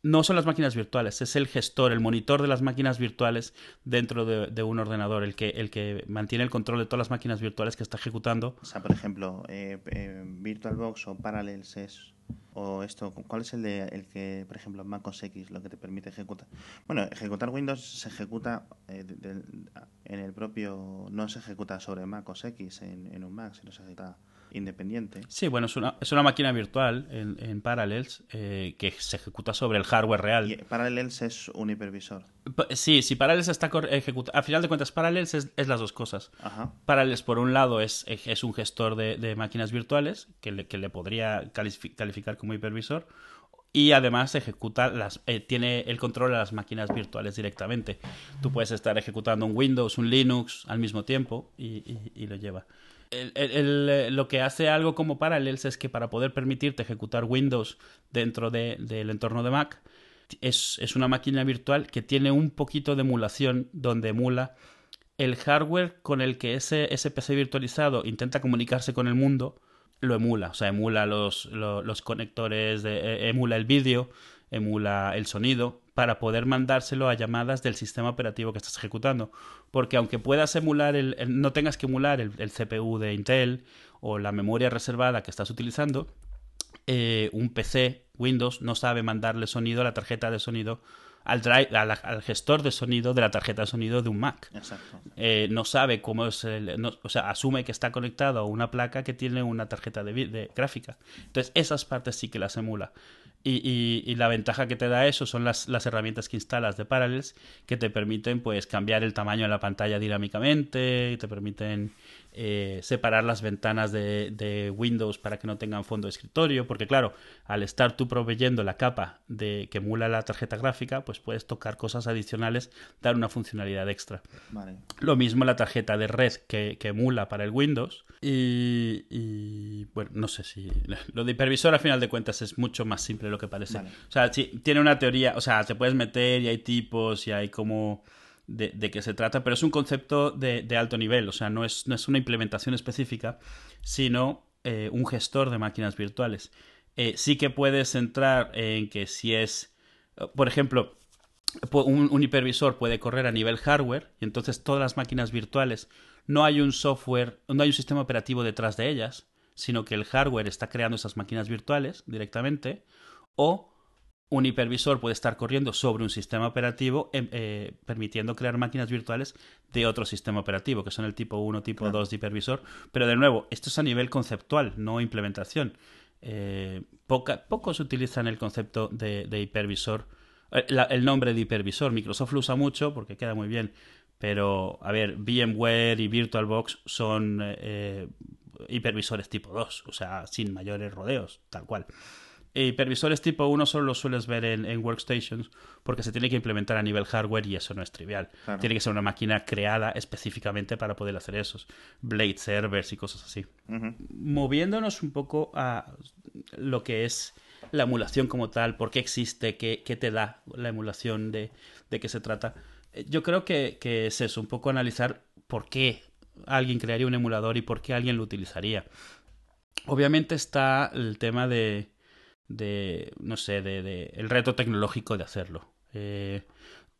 S1: no son las máquinas virtuales, es el gestor, el monitor de las máquinas virtuales dentro de, un ordenador, el que, el que mantiene el control de todas las máquinas virtuales que está ejecutando.
S2: O sea, por ejemplo, eh, eh, VirtualBox o Parallels es o esto, ¿cuál es el de el que, por ejemplo, Mac OS X lo que te permite ejecutar? Bueno, ejecutar Windows se ejecuta eh, en el propio, no se ejecuta sobre Mac OS X en, en un Mac, sino se ejecuta independiente.
S1: Sí, bueno, es una, es una máquina virtual en, en Parallels eh, que se ejecuta sobre el hardware real.
S2: Y Parallels es un hipervisor.
S1: Sí, si Parallels está ejecutando. A final de cuentas, Parallels es, las dos cosas. Parallels, por un lado, es, es un gestor de, máquinas virtuales que le, que le podría calificar como hipervisor y además ejecuta las eh, tiene el control de las máquinas virtuales directamente. Tú puedes estar ejecutando un Windows, un Linux al mismo tiempo y, y lo lleva eh, lo que hace algo como Parallels es que para poder permitirte ejecutar Windows dentro del entorno de Mac, es, una máquina virtual que tiene un poquito de emulación donde emula el hardware con el que ese, PC virtualizado intenta comunicarse con el mundo, lo emula, o sea, emula los, los, conectores, de, eh, emula el vídeo, emula el sonido, para poder mandárselo a llamadas del sistema operativo que estás ejecutando. Porque aunque puedas emular, el, no tengas que emular el, CPU de Intel o la memoria reservada que estás utilizando, eh, un PC Windows no sabe mandarle sonido a la tarjeta de sonido al, drive, al, gestor de sonido de la tarjeta de sonido de un Mac. Eh, no sabe cómo es el, o sea, asume que está conectado a una placa que tiene una tarjeta de, de gráfica. Entonces, esas partes sí que las emula. Y, y, la ventaja que te da eso son las, las, herramientas que instalas de Parallels que te permiten pues cambiar el tamaño de la pantalla dinámicamente y te permiten eh, separar las ventanas de, Windows para que no tengan fondo de escritorio, porque claro, al estar tú proveyendo la capa de que emula la tarjeta gráfica, pues puedes tocar cosas adicionales, dar una funcionalidad extra. Lo mismo la tarjeta de red que, emula para el Windows. Y, bueno, no sé si [LAUGHS] lo de hipervisor a final de cuentas es mucho más simple de lo que parece. O sea, sí, tiene una teoría, o sea, te puedes meter y hay tipos y hay como de, qué se trata, pero es un concepto de, alto nivel, o sea, no es, no es una implementación específica, sino eh, un gestor de máquinas virtuales. Eh, sí que puedes entrar en que si es, por ejemplo, un, un, hipervisor puede correr a nivel hardware y entonces todas las máquinas virtuales no hay un software, no hay un sistema operativo detrás de ellas, sino que el hardware está creando esas máquinas virtuales directamente, o un hipervisor puede estar corriendo sobre un sistema operativo em, eh, permitiendo crear máquinas virtuales de otro sistema operativo, que son el tipo 1, tipo 2 de hipervisor. Pero de nuevo, esto es a nivel conceptual, no implementación. Eh, pocos utilizan el concepto de, hipervisor, eh, el nombre de hipervisor. Microsoft lo usa mucho porque queda muy bien. Pero, a ver, VMware y VirtualBox son hipervisores tipo 2, o sea, sin mayores rodeos, tal cual. Hipervisores tipo 1 solo los sueles ver en, workstations porque se tiene que implementar a nivel hardware y eso no es trivial. Tiene que ser una máquina creada específicamente para poder hacer esos. Blade servers y cosas así. Moviéndonos un poco a lo que es la emulación como tal, por qué existe, qué, te da la emulación, de, de qué se trata. Eh, yo creo que, que es eso, un poco analizar por qué alguien crearía un emulador y por qué alguien lo utilizaría. Obviamente está el tema de de, no sé, de, de el reto tecnológico de hacerlo. Eh,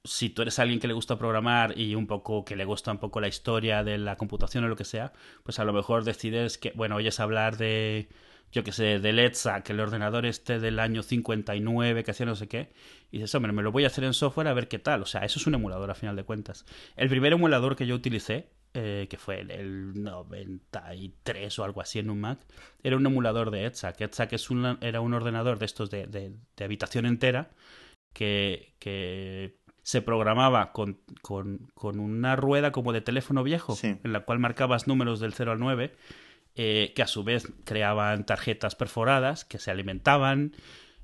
S1: si tú eres alguien que le gusta programar y un poco que le gusta un poco la historia de la computación o lo que sea, pues a lo mejor decides que, bueno, oyes hablar de, yo que sé, del ETSA, que el ordenador esté del año 59, que hacía no sé qué, y dices, hombre, me lo voy a hacer en software a ver qué tal. O sea, eso es un emulador a final de cuentas. El primer emulador que yo utilicé eh, que fue en el 93 o algo así en un Mac, era un emulador de ETSAC. ETSAC es era un ordenador de estos de, de, habitación entera que, que se programaba con, con, con, una rueda como de teléfono viejo, en la cual marcabas números del 0 al 9 eh, que a su vez creaban tarjetas perforadas que se alimentaban.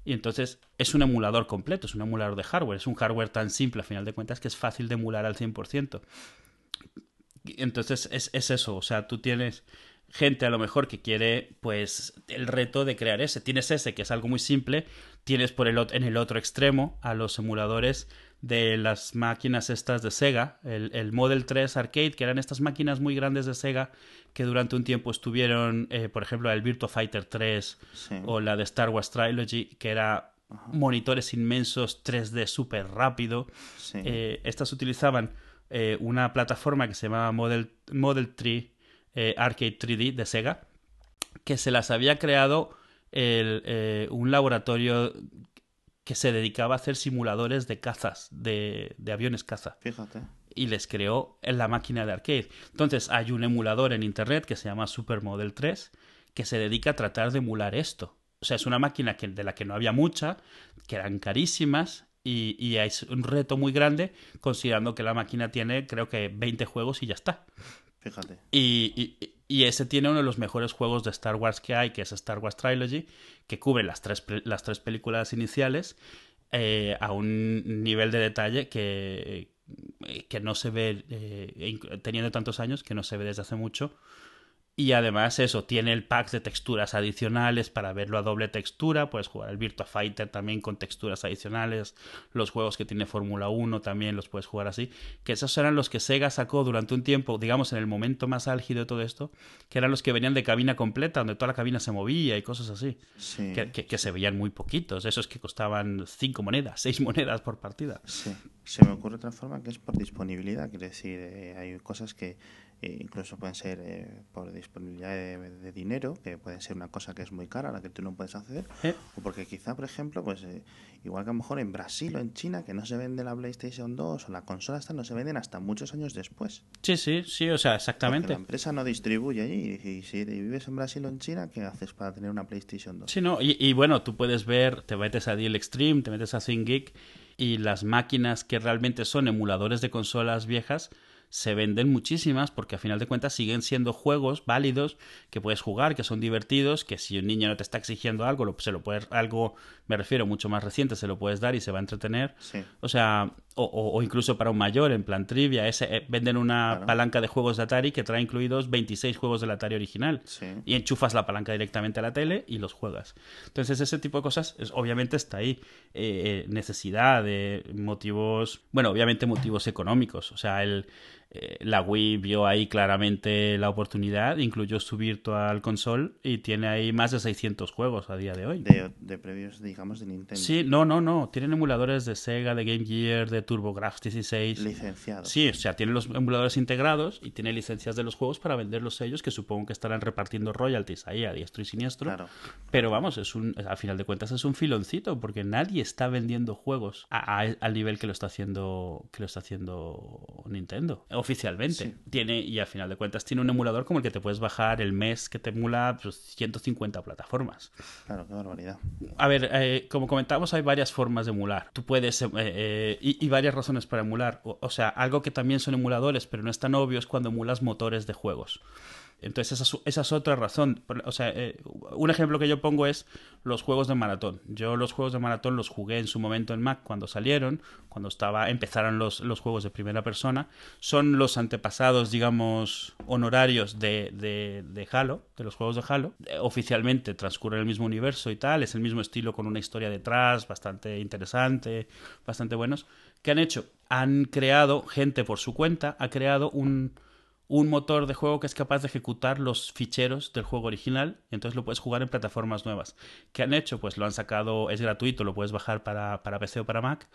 S1: Y entonces es un emulador completo, es un emulador de hardware, es un hardware tan simple a final de cuentas que es fácil de emular al 100%. Entonces es, es eso, o sea, tú tienes gente a lo mejor que quiere pues el reto de crear ese. Tienes ese que es algo muy simple, tienes por el, en el otro extremo a los emuladores de las máquinas estas de Sega, el, el, Model 3 Arcade, que eran estas máquinas muy grandes de Sega que durante un tiempo estuvieron, eh, por ejemplo, el Virtua Fighter 3
S2: Sí.
S1: o la de Star Wars Trilogy, que era
S2: Ajá.
S1: monitores inmensos 3D súper rápido.
S2: Sí.
S1: Eh, estas utilizaban eh, una plataforma que se llamaba Model, Model 3 eh, Arcade 3D de Sega, que se las había creado el, eh, un laboratorio que se dedicaba a hacer simuladores de cazas, de, de aviones caza,
S2: Fíjate.
S1: y les creó en la máquina de arcade. Entonces hay un emulador en internet que se llama Supermodel 3 que se dedica a tratar de emular esto. O sea, es una máquina que, de la que no había mucha, que eran carísimas y, y es un reto muy grande considerando que la máquina tiene creo que 20 juegos y ya está.
S2: Fíjate.
S1: Y, y- y ese tiene uno de los mejores juegos de Star Wars que hay, que es Star Wars Trilogy, que cubre las tres, las tres películas iniciales eh, a un nivel de detalle que, eh, que no se ve, eh, teniendo tantos años, que no se ve desde hace mucho. Y además eso, tiene el pack de texturas adicionales para verlo a doble textura, puedes jugar el Virtua Fighter también con texturas adicionales, los juegos que tiene Fórmula 1 también los puedes jugar así, que esos eran los que Sega sacó durante un tiempo, digamos en el momento más álgido de todo esto, que eran los que venían de cabina completa, donde toda la cabina se movía y cosas así,
S2: Sí.
S1: que, que- que se veían muy poquitos, esos que costaban 5 monedas, [LAUGHS] 6 monedas por partida.
S2: Sí. Se me ocurre otra forma que es por disponibilidad. Quiere decir, eh, hay cosas que eh, incluso pueden ser eh, por disponibilidad de, de dinero, que puede ser una cosa que es muy cara a la que tú no puedes acceder.
S1: Eh,
S2: O porque quizá, por ejemplo, pues eh, igual que a lo mejor en Brasil o en China, que no se vende la PlayStation 2 o la consola esta, no se venden hasta muchos años después.
S1: Sí, sí, sí, o sea,
S2: Porque
S1: exactamente.
S2: la empresa no distribuye allí. Y, si vives en Brasil o en China, ¿qué haces para tener una PlayStation 2?
S1: Sí, no, y, y bueno, tú puedes ver, te metes a Deal Extreme, te metes a ThinkGeek y las máquinas que realmente son emuladores de consolas viejas se venden muchísimas porque a final de cuentas siguen siendo juegos válidos que puedes jugar, que son divertidos, que si un niño no te está exigiendo algo, lo- se lo puedes, algo, me refiero, mucho más reciente, se lo puedes dar y se va a entretener.
S2: Sí.
S1: O sea, o, o- o incluso para un mayor, en plan trivia, ese, eh, venden una
S2: Claro.
S1: palanca de juegos de Atari que trae incluidos 26 juegos del Atari original
S2: Sí.
S1: y enchufas la palanca directamente a la tele y los juegas. Entonces ese tipo de cosas es- obviamente está ahí. Eh, eh, necesidad de motivos, bueno, obviamente motivos económicos. O sea, el, eh, la Wii vio ahí claramente la oportunidad, incluyó su Virtual Console y tiene ahí más de 600 juegos a día de hoy.
S2: De, de previos, digamos, de Nintendo.
S1: Sí, no, no, no. Tienen emuladores de Sega, de Game Gear, de TurboGrafx 16.
S2: Licenciados.
S1: Sí, o sea, tiene los emuladores integrados y tiene licencias de los juegos para venderlos ellos, que supongo que estarán repartiendo royalties ahí a diestro y siniestro.
S2: Claro.
S1: Pero vamos, es un, a final de cuentas es un filoncito, porque nadie está vendiendo juegos a- a- al nivel que lo está haciendo que lo está haciendo Nintendo oficialmente.
S2: Sí.
S1: Tiene y a final de cuentas tiene un emulador como el que te puedes bajar el mes que te emula pues, 150 plataformas.
S2: Claro, qué barbaridad.
S1: A ver, eh, como comentamos, hay varias formas de emular. Tú puedes, eh, eh, y, y varias razones para emular. O, o sea, algo que también son emuladores, pero no es tan obvio, es cuando emulas motores de juegos. Entonces, esa es, esa es otra razón. O sea, eh, un ejemplo que yo pongo es los juegos de maratón. Yo los juegos de maratón los jugué en su momento en Mac cuando salieron, cuando estaba, empezaron los, los juegos de primera persona. Son los antepasados, digamos, honorarios de, de, de Halo, de los juegos de Halo. Eh, oficialmente transcurre el mismo universo y tal, es el mismo estilo con una historia detrás, bastante interesante, bastante buenos. ¿Qué han hecho? Han creado, gente por su cuenta, ha creado un, un motor de juego que es capaz de ejecutar los ficheros del juego original, y entonces lo puedes jugar en plataformas nuevas. ¿Qué han hecho? Pues lo han sacado, es gratuito, lo puedes bajar para, para PC o para Mac,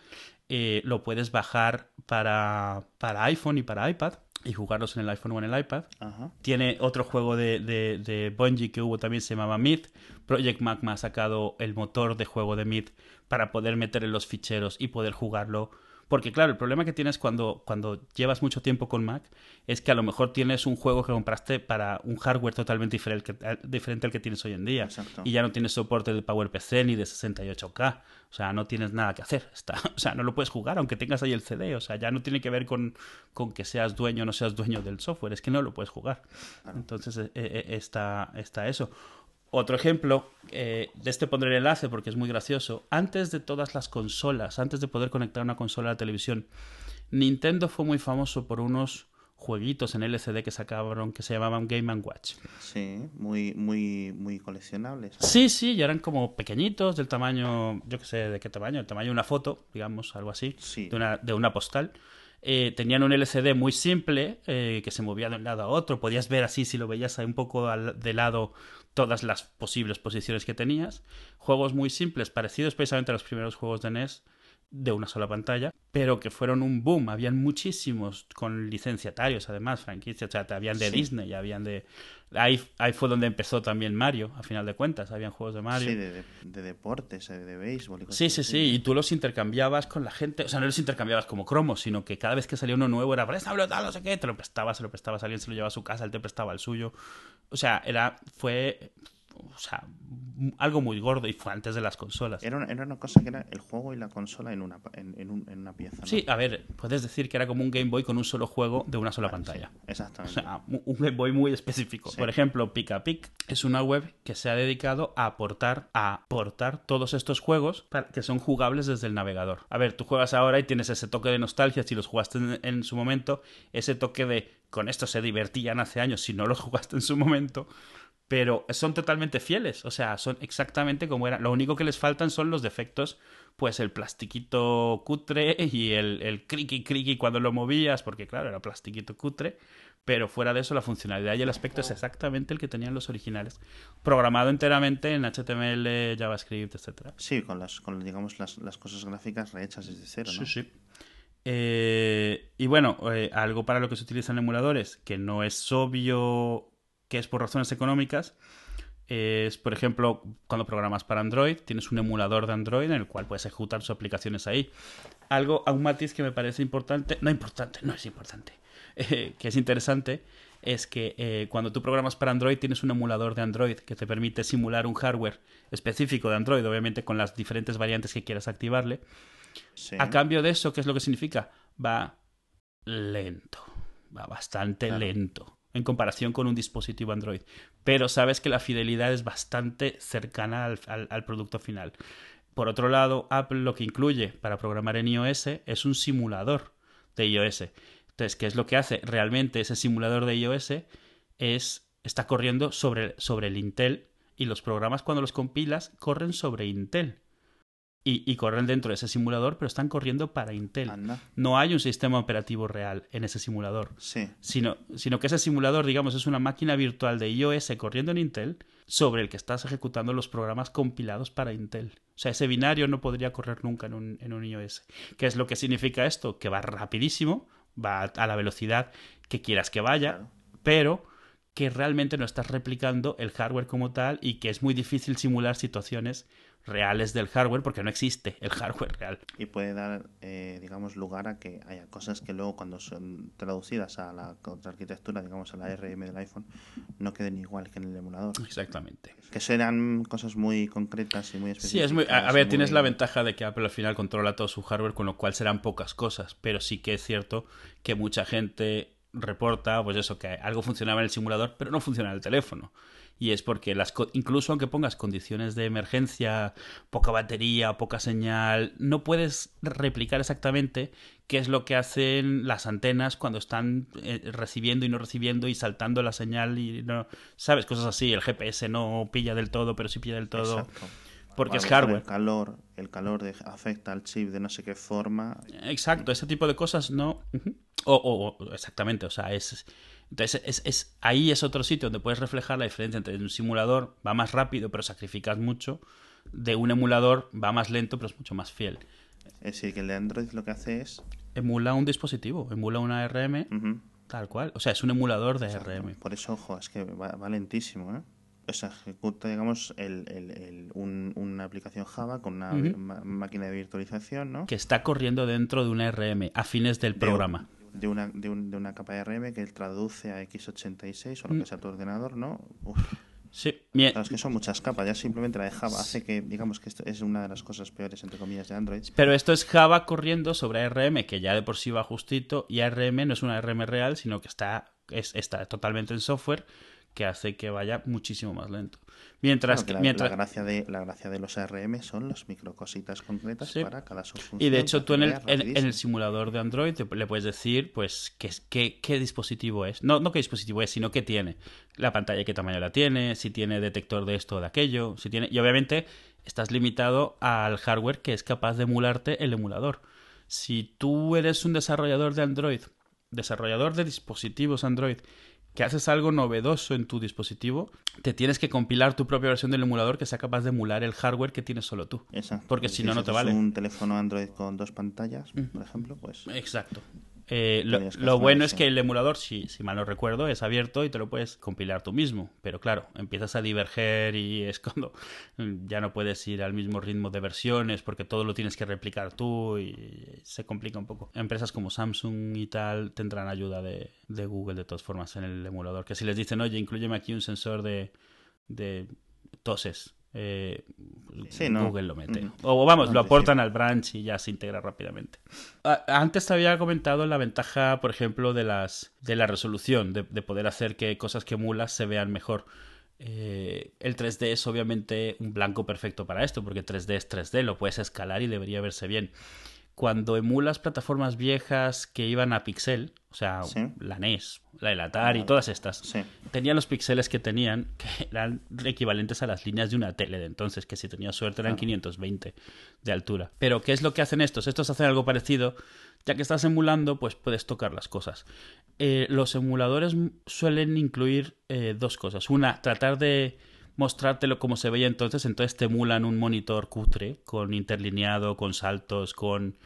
S1: eh, lo puedes bajar para, para iPhone y para iPad, y jugarlos en el iPhone o en el iPad.
S2: Ajá.
S1: Tiene otro juego de, de, de Bungie que hubo también, se llamaba Myth. Project Magma ha sacado el motor de juego de Myth para poder meter en los ficheros y poder jugarlo Porque claro, el problema que tienes cuando, cuando llevas mucho tiempo con Mac es que a lo mejor tienes un juego que compraste para un hardware totalmente diferente, diferente al que tienes hoy en día.
S2: Exacto.
S1: Y ya no tienes soporte de PowerPC ni de 68K. O sea, no tienes nada que hacer. [LAUGHS] Está, o sea, no lo puedes jugar aunque tengas ahí el CD. O sea, ya no tiene que ver con, con que seas dueño o no seas dueño del software. Es que no lo puedes jugar. Entonces eh, eh, está, está eso. Otro ejemplo, eh, de este pondré el enlace porque es muy gracioso. Antes de todas las consolas, antes de poder conectar una consola a la televisión, Nintendo fue muy famoso por unos jueguitos en LCD que sacaron que se llamaban Game Watch.
S2: Sí, muy, muy, muy coleccionables.
S1: Sí, sí, y eran como pequeñitos, del tamaño, yo qué sé de qué tamaño, el tamaño de una foto, digamos, algo así,
S2: Sí.
S1: de, una, de una postal. Eh, tenían un LCD muy simple eh, que se movía de un lado a otro. Podías ver así, si lo veías un poco al- de lado, todas las posibles posiciones que tenías. Juegos muy simples, parecidos precisamente a los primeros juegos de NES, de una sola pantalla, pero que fueron un boom. Habían muchísimos con licenciatarios, además, franquicias. O sea, te- habían de
S2: Sí.
S1: Disney, habían de. Ahí, ahí fue donde empezó también Mario, a final de cuentas. Habían juegos de Mario.
S2: Sí, de, de- de deportes, eh, de béisbol y cosas
S1: Sí, sí,
S2: así.
S1: sí, y tú los intercambiabas con la gente, o sea, no los intercambiabas como cromos, sino que cada vez que salía uno nuevo era, préstame tal, no sé qué, te lo prestabas, se lo prestabas, alguien se lo llevaba a su casa, él te prestaba el suyo. O sea, era, fue, o sea, algo muy gordo y fue antes de las consolas.
S2: Era una, era una cosa que era el juego y la consola en una, en, en un- en una pieza. ¿no?
S1: Sí, a ver, puedes decir que era como un Game Boy con un solo juego de una sola pantalla.
S2: Sí,
S1: O
S2: exactamente.
S1: sea, mu- un Game Boy muy específico.
S2: Sí.
S1: Por ejemplo, Picapic es una web que se ha dedicado a aportar, a aportar todos estos juegos para- que son jugables desde el navegador. A ver, tú juegas ahora y tienes ese toque de nostalgia si los jugaste en, en su momento, ese toque de con esto se divertían hace años si no los [LAUGHS] jugaste en su momento. Pero son totalmente fieles, o sea, son exactamente como eran. Lo único que les faltan son los defectos, pues el plastiquito cutre y el, el criqui criqui cuando lo movías, porque claro, era plastiquito cutre. Pero fuera de eso, la funcionalidad y el aspecto es exactamente el que tenían los originales. Programado enteramente en HTML, JavaScript, etcétera.
S2: Sí, con las, con digamos las, las cosas gráficas rehechas desde cero, ¿no?
S1: Sí, sí. Eh, y bueno, eh, algo para lo que se utilizan emuladores, que no es obvio que es por razones económicas, es, por ejemplo, cuando programas para Android, tienes un emulador de Android en el cual puedes ejecutar sus aplicaciones ahí. Algo, a un matiz que me parece importante, no importante, no es importante, eh, que es interesante, es que eh, cuando tú programas para Android tienes un emulador de Android que te permite simular un hardware específico de Android, obviamente con las diferentes variantes que quieras activarle.
S2: Sí.
S1: A cambio de eso, ¿qué es lo que significa? Va lento, va bastante
S2: Claro.
S1: lento en comparación con un dispositivo Android. Pero sabes que la fidelidad es bastante cercana al, producto final. Por otro lado, Apple lo que incluye para programar en iOS es un simulador de iOS. Entonces, ¿qué es lo que hace? Realmente ese simulador de iOS es, está corriendo sobre, sobre el Intel y los programas cuando los compilas corren sobre Intel. Y, y corren dentro de ese simulador, pero están corriendo para Intel.
S2: Anda.
S1: No hay un sistema operativo real en ese simulador,
S2: Sí.
S1: sino, sino que ese simulador, digamos, es una máquina virtual de iOS corriendo en Intel sobre el que estás ejecutando los programas compilados para Intel. O sea, ese binario no podría correr nunca en un, en un iOS. ¿Qué es lo que significa esto? Que va rapidísimo, va a la velocidad que quieras que vaya,
S2: Claro.
S1: pero que realmente no estás replicando el hardware como tal y que es muy difícil simular situaciones reales del hardware porque no existe el hardware real.
S2: Y puede dar, eh, digamos, lugar a que haya cosas que luego cuando son traducidas a la arquitectura, digamos, a la RM del iPhone, no queden igual que en el emulador.
S1: Exactamente.
S2: Que serán cosas muy concretas y muy específicas.
S1: Sí, es muy. A, a ver, tienes la ventaja de que Apple al final controla todo su hardware, con lo cual serán pocas cosas. Pero sí que es cierto que mucha gente reporta, pues eso, que algo funcionaba en el simulador, pero no funciona en el teléfono. Y es porque las co- incluso aunque pongas condiciones de emergencia, poca batería, poca señal, no puedes replicar exactamente qué es lo que hacen las antenas cuando están eh, recibiendo y no recibiendo y saltando la señal y no, sabes, cosas así. El GPS no pilla del todo, pero sí pilla del todo.
S2: Exacto.
S1: Porque es hardware.
S2: El calor, el calor de- afecta al chip de no sé qué forma.
S1: Exacto, ese tipo de cosas no. O, o- o- exactamente, o sea, es. Entonces, es, es- ahí es otro sitio donde puedes reflejar la diferencia entre un simulador va más rápido, pero sacrificas mucho, de un emulador va más lento, pero es mucho más fiel.
S2: Es decir, que el de Android lo que hace es.
S1: Emula un dispositivo, emula una ARM,
S2: Ujú,
S1: tal cual. O sea, es un emulador de
S2: exacto.
S1: ARM.
S2: Por eso, ojo, es que va, va lentísimo, ¿eh? o sea, ejecuta, digamos, el, el, el- un- una aplicación Java con una máquina de virtualización, ¿no?
S1: Que está corriendo dentro de una RM a fines del
S2: De-
S1: programa.
S2: De una, de, un- de una capa de RM que traduce a x86 o
S1: Mm.
S2: lo que sea tu ordenador, ¿no? Uf,
S1: Sí,
S2: claro, es que son muchas capas. Ya simplemente la de Java hace que, digamos, que esto es una de las cosas peores, entre comillas, de Android.
S1: Pero esto es Java corriendo sobre ARM, que ya de por sí va justito, y ARM no es una ARM real, sino que está, es, está totalmente en software, que hace que vaya muchísimo más lento. Mientras
S2: que la,
S1: mientras,
S2: la gracia de, la gracia de los ARM son las microcositas concretas
S1: Sí.
S2: para cada subfunción.
S1: y de hecho tú en el, en, el simulador de Android te- le puedes decir pues qué, es- qué, qué dispositivo es. No, no qué dispositivo es, sino qué tiene. La pantalla, qué tamaño la tiene, si tiene detector de esto o de aquello, si tiene... Y obviamente estás limitado al hardware que es capaz de emularte el emulador. Si tú eres un desarrollador de Android, desarrollador de dispositivos Android, que haces algo novedoso en tu dispositivo, te tienes que compilar tu propia versión del emulador que sea capaz de emular el hardware que tienes solo tú.
S2: Exacto.
S1: porque si no, no te vale.
S2: un teléfono Android con dos pantallas, por ejemplo, pues...
S1: Exacto. Eh, lo bueno es que el emulador, si, si mal no recuerdo, es abierto y te lo puedes compilar tú mismo. Pero claro, empiezas a diverger y es [LAUGHS] cuando ya no puedes ir al mismo ritmo de versiones porque todo lo tienes que replicar tú y se complica un poco. Empresas como Samsung y tal tendrán ayuda de, de Google de todas formas en el emulador. Que si les dicen, oye, incluyeme aquí un sensor de, de toses. Eh,
S2: Sí, no.
S1: Google lo mete. O vamos,
S2: No,
S1: lo
S2: sí.
S1: aportan al branch y ya se integra rápidamente. A- Antes te había comentado la ventaja, por ejemplo, de las de la resolución, de, de poder hacer que cosas que emulas se vean mejor. Eh, el 3D es obviamente un blanco perfecto para esto, porque 3D es 3D, lo puedes escalar y debería verse bien. Cuando emulas plataformas viejas que iban a pixel, o sea,
S2: Sí.
S1: la NES, la del Atari, todas estas,
S2: Sí.
S1: tenían los píxeles que tenían, que eran equivalentes a las líneas de una tele de entonces, que si tenías suerte eran 520 de altura. Pero, ¿qué es lo que hacen estos? Estos hacen algo parecido, ya que estás emulando, pues puedes tocar las cosas. Eh, los emuladores suelen incluir eh, dos cosas. Una, tratar de mostrártelo como se veía entonces, entonces te emulan un monitor cutre, con interlineado, con saltos, con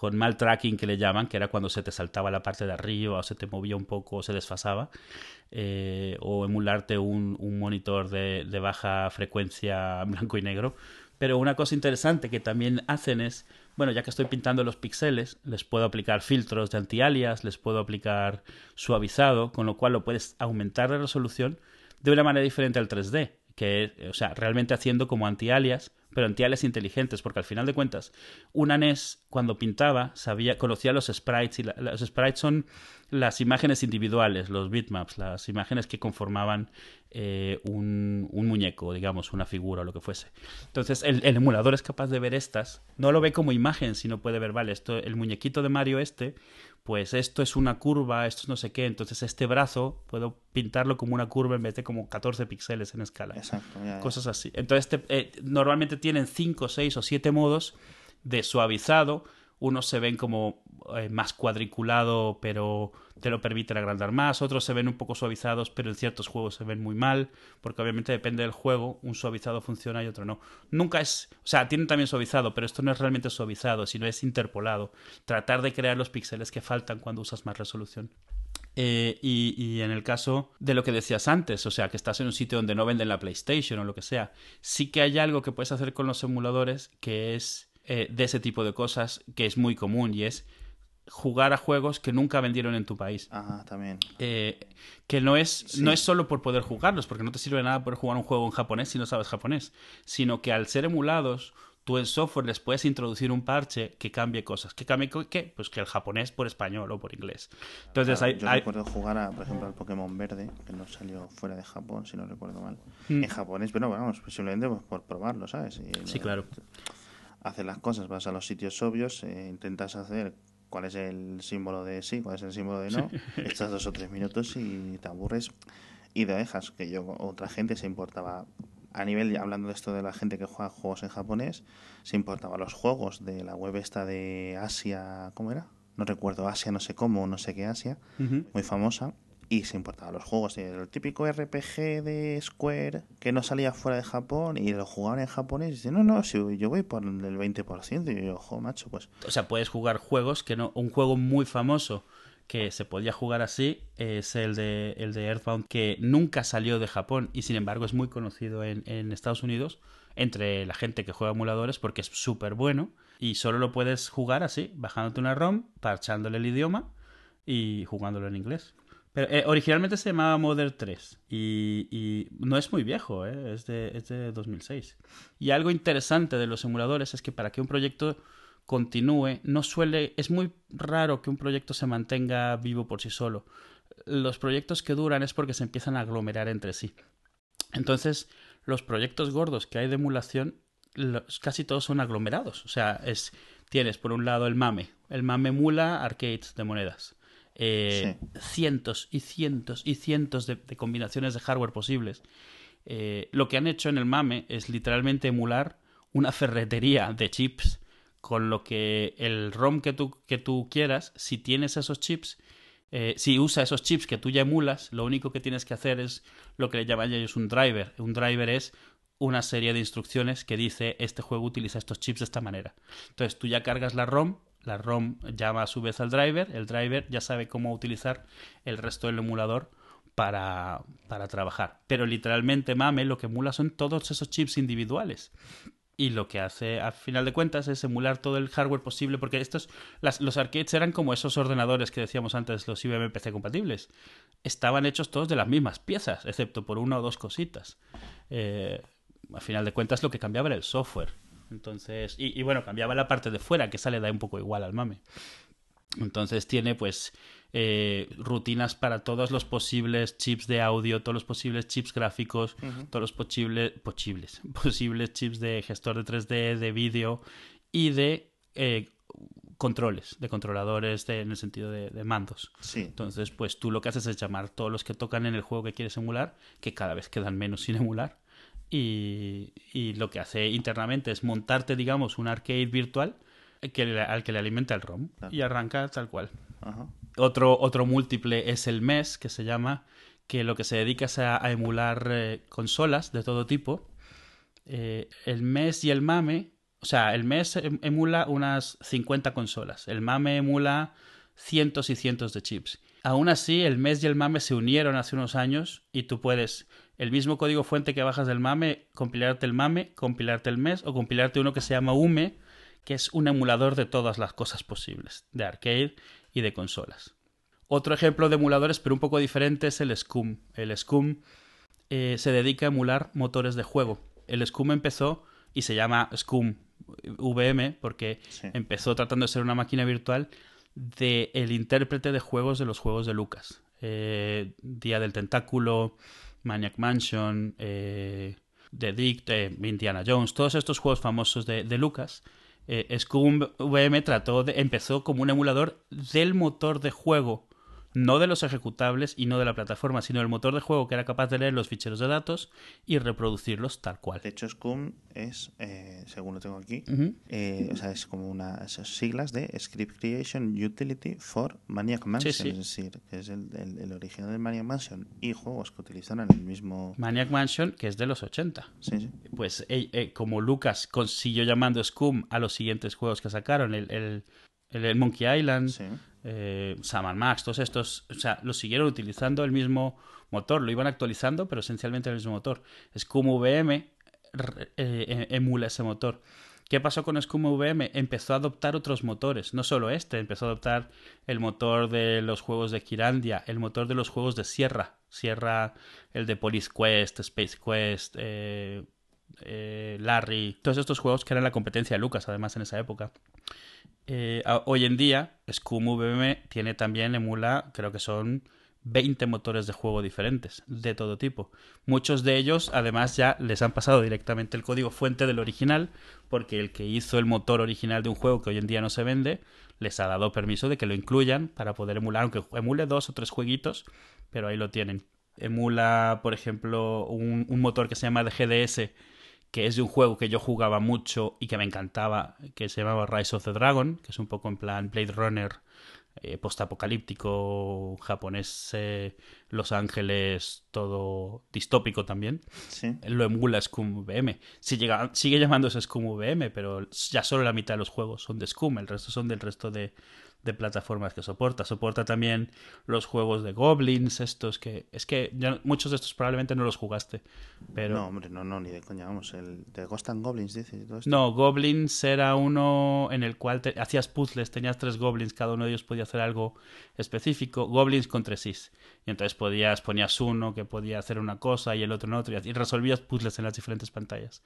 S1: con mal tracking que le llaman, que era cuando se te saltaba la parte de arriba o se te movía un poco o se desfasaba, eh, o emularte un, un monitor de, de baja frecuencia [LAUGHS] blanco y negro. Pero una cosa interesante que también hacen es, bueno, ya que estoy pintando los píxeles, les puedo aplicar filtros de anti-alias, les puedo aplicar suavizado, con lo cual lo puedes aumentar la resolución de una manera diferente al 3D, que o sea, realmente haciendo como anti-alias, pero anti-alias inteligentes, porque al final de cuentas, una NES cuando pintaba sabía, conocía los sprites y la- los sprites son las imágenes individuales, los bitmaps, las imágenes que conformaban eh, un, un muñeco, digamos, una figura o lo que fuese. Entonces, el, el emulador es capaz de ver estas, no lo ve como imagen, sino puede ver, vale, esto, el muñequito de Mario este, pues esto es una curva, esto es no sé qué, entonces este brazo puedo pintarlo como una curva en vez de como 14 píxeles en escala
S2: Exacto. ya, ya.
S1: cosas así. Entonces, te- eh, normalmente tienen 5, 6 o 7 modos de suavizado. Unos se ven como eh, más cuadriculado, pero te lo permiten agrandar más. Otros se ven un poco suavizados, pero en ciertos juegos se ven muy mal, porque obviamente depende del juego. Un suavizado funciona y otro no. Nunca es. O sea, tienen también suavizado, pero esto no es realmente suavizado, sino es interpolado. Tratar de crear los píxeles que faltan cuando usas más resolución. Eh, y, y en el caso de lo que decías antes, o sea, que estás en un sitio donde no venden la PlayStation o lo que sea, sí que hay algo que puedes hacer con los emuladores que es eh, de ese tipo de cosas que es muy común y es jugar a juegos que nunca vendieron en tu país.
S2: Ajá, también.
S1: Eh, que no es,
S2: Sí.
S1: no es solo por poder jugarlos, porque no te sirve nada poder jugar un juego en japonés si no sabes japonés, sino que al ser emulados, tú en software les puedes introducir un parche que cambie cosas. ¿Que cambie qué? Pues que el japonés por español o por inglés. Entonces
S2: Claro,
S1: hay,
S2: yo
S1: hay-
S2: recuerdo jugar, a, por ejemplo, al Pokémon Verde, que no salió fuera de Japón, si no recuerdo mal.
S1: Mm.
S2: En japonés, pero vamos, posiblemente pues, por probarlo, ¿sabes? Y,
S1: Sí, claro.
S2: Haces las cosas, vas a los sitios obvios, eh, intentas hacer cuál es el símbolo de sí, cuál es el símbolo de no, [LAUGHS] echas dos o tres minutos y te aburres y te dejas. Que yo, otra gente se importaba, a nivel, hablando de esto de la gente que juega juegos en japonés, se importaba los juegos de la web esta de Asia, ¿cómo era? No recuerdo, Asia no sé cómo, no sé qué Asia, muy famosa. Y se importaba los juegos, el típico RPG de Square que no salía fuera de Japón y lo jugaban en japonés. Y dice, no, no, si yo voy por el 20%. Y yo, ojo, macho, pues
S1: O sea, puedes jugar juegos que no. Un juego muy famoso que se podía jugar así es el de, el de Earthbound, que nunca salió de Japón y sin embargo es muy conocido en, en Estados Unidos entre la gente que juega emuladores porque es súper bueno y solo lo puedes jugar así, bajándote una ROM, parchándole el idioma y jugándolo en inglés. Pero eh, originalmente se llamaba Modern 3 y, no es muy viejo, eh, es, de, es de 2006. Y algo interesante de los emuladores es que para que un proyecto continúe, no suele, es muy raro que un proyecto se mantenga vivo por sí solo. Los proyectos que duran es porque se empiezan a aglomerar entre sí. Entonces, los proyectos gordos que hay de emulación, casi todos son aglomerados. O sea, es, tienes por un lado el MAME. El MAME emula arcades de monedas. Eh, cientos y cientos y cientos de, de combinaciones de hardware posibles. Eh, lo que han hecho en el MAME es literalmente emular una ferretería de chips con lo que el ROM que tú, que tú quieras, si tienes esos chips, eh, si usa esos chips que tú ya emulas, lo único que tienes que hacer es lo que le llaman ellos un driver. Un driver es una serie de instrucciones que dice este juego utiliza estos chips de esta manera. Entonces tú ya cargas la ROM, la ROM llama a su vez al driver, el driver ya sabe cómo utilizar el resto del emulador para, para trabajar. Pero literalmente MAME lo que emula son todos esos chips individuales. Y lo que hace a final de cuentas es emular todo el hardware posible porque estos los arcades eran como esos ordenadores que decíamos antes los IBM PC compatibles. Estaban hechos todos de las mismas piezas excepto por una o dos cositas. Eh, a final de cuentas lo que cambiaba era el software entonces y, y, bueno cambiaba la parte de fuera que sale da un poco igual al mame entonces tiene pues eh, rutinas para todos los posibles chips de audio, todos los posibles chips gráficos, uh -huh. todos los posibles, posibles, [LAUGHS] posibles chips de gestor de 3D, de vídeo y de eh, controles, de controladores de, en el sentido de, de mandos.
S2: Sí.
S1: Entonces, pues tú lo que haces es llamar todos los que tocan en el juego que quieres emular, que cada vez quedan menos sin emular, y, y lo que hace internamente es montarte, digamos, un arcade virtual que le, al que le alimenta el ROM
S2: Claro.
S1: y arranca tal cual.
S2: Ajá.
S1: Otro, otro múltiple es el MES, que se llama, que lo que se dedica es a, a emular eh, consolas de todo tipo. Eh, el MES y el MAME, o sea, el MES em- emula unas 50 consolas, el MAME emula cientos y cientos de chips. Aún así, el MES y el MAME se unieron hace unos años y tú puedes, el mismo código fuente que bajas del MAME, compilarte el MAME, compilarte el MES o compilarte uno que se llama UME, que es un emulador de todas las cosas posibles, de arcade y de consolas. Otro ejemplo de emuladores, pero un poco diferente, es el SCUM. El SCUM eh, se dedica a emular motores de juego. El SCUM empezó y se llama SCUM VM porque
S2: Sí.
S1: empezó tratando de ser una máquina virtual del el intérprete de juegos de los juegos de Lucas. Eh, Día del Tentáculo, Maniac Mansion, eh, The Dick, eh, Indiana Jones, todos estos juegos famosos de, de Lucas. Eh, Scum VM trató empezó como un emulador del motor de juego, no de los ejecutables y no de la plataforma, sino del motor de juego que era capaz de leer los ficheros de datos y reproducirlos tal cual.
S2: De hecho, SCUM es, eh, según lo tengo aquí,
S1: Ujú.
S2: eh, o sea, es como unas siglas de Script Creation Utility for Maniac Mansion.
S1: sí.
S2: Es decir, que es el, el, el original del Maniac Mansion y juegos que utilizan el mismo.
S1: Maniac Mansion, que es de los 80.
S2: Sí, sí.
S1: pues eh, como Lucas consiguió llamando Scum a los siguientes juegos que sacaron, el, el, el- el Monkey Island,
S2: Sí.
S1: eh, Sam Max, todos estos, o sea, lo siguieron utilizando el mismo motor, lo iban actualizando, pero esencialmente el mismo motor. Scum VM eh, emula ese motor. ¿Qué pasó con Scum VM? Empezó a adoptar otros motores, no solo este, empezó a adoptar el motor de los juegos de Kirandia, el motor de los juegos de Sierra, Sierra, el de Police Quest, Space Quest, eh, eh, Larry, todos estos juegos que eran la competencia de Lucas, además en esa época. Eh, hoy en día, Scum VM tiene también, emula, creo que son 20 motores de juego diferentes, de todo tipo. Muchos de ellos, además, ya les han pasado directamente el código fuente del original, porque el que hizo el motor original de un juego que hoy en día no se vende, les ha dado permiso de que lo incluyan para poder emular, aunque emule dos o tres jueguitos, pero ahí lo tienen. Emula, por ejemplo, un, un motor que se llama GDS, que es de un juego que yo jugaba mucho y que me encantaba, que se llamaba Rise of the Dragon, que es un poco en plan Blade Runner eh, postapocalíptico japonés, eh, Los Ángeles, todo distópico también.
S2: Sí.
S1: Lo emula Scum VM. Si llega, sigue llamándose Scum VM, pero ya solo la mitad de los juegos son de Scum, el resto son del resto de, de plataformas que soporta. Soporta también los juegos de Goblins, estos que... Es que ya muchos de estos probablemente no los jugaste, pero...
S2: No, hombre, no, no, ni de coña, vamos, el de Ghost and Goblins, dice, y todo esto.
S1: No, Goblins era uno en el cual te- hacías puzzles, tenías tres Goblins, cada uno de ellos podía hacer algo específico. Goblins con tres is. Y entonces podías, ponías uno que podía hacer una cosa y el otro en otro, y resolvías puzzles en las diferentes pantallas.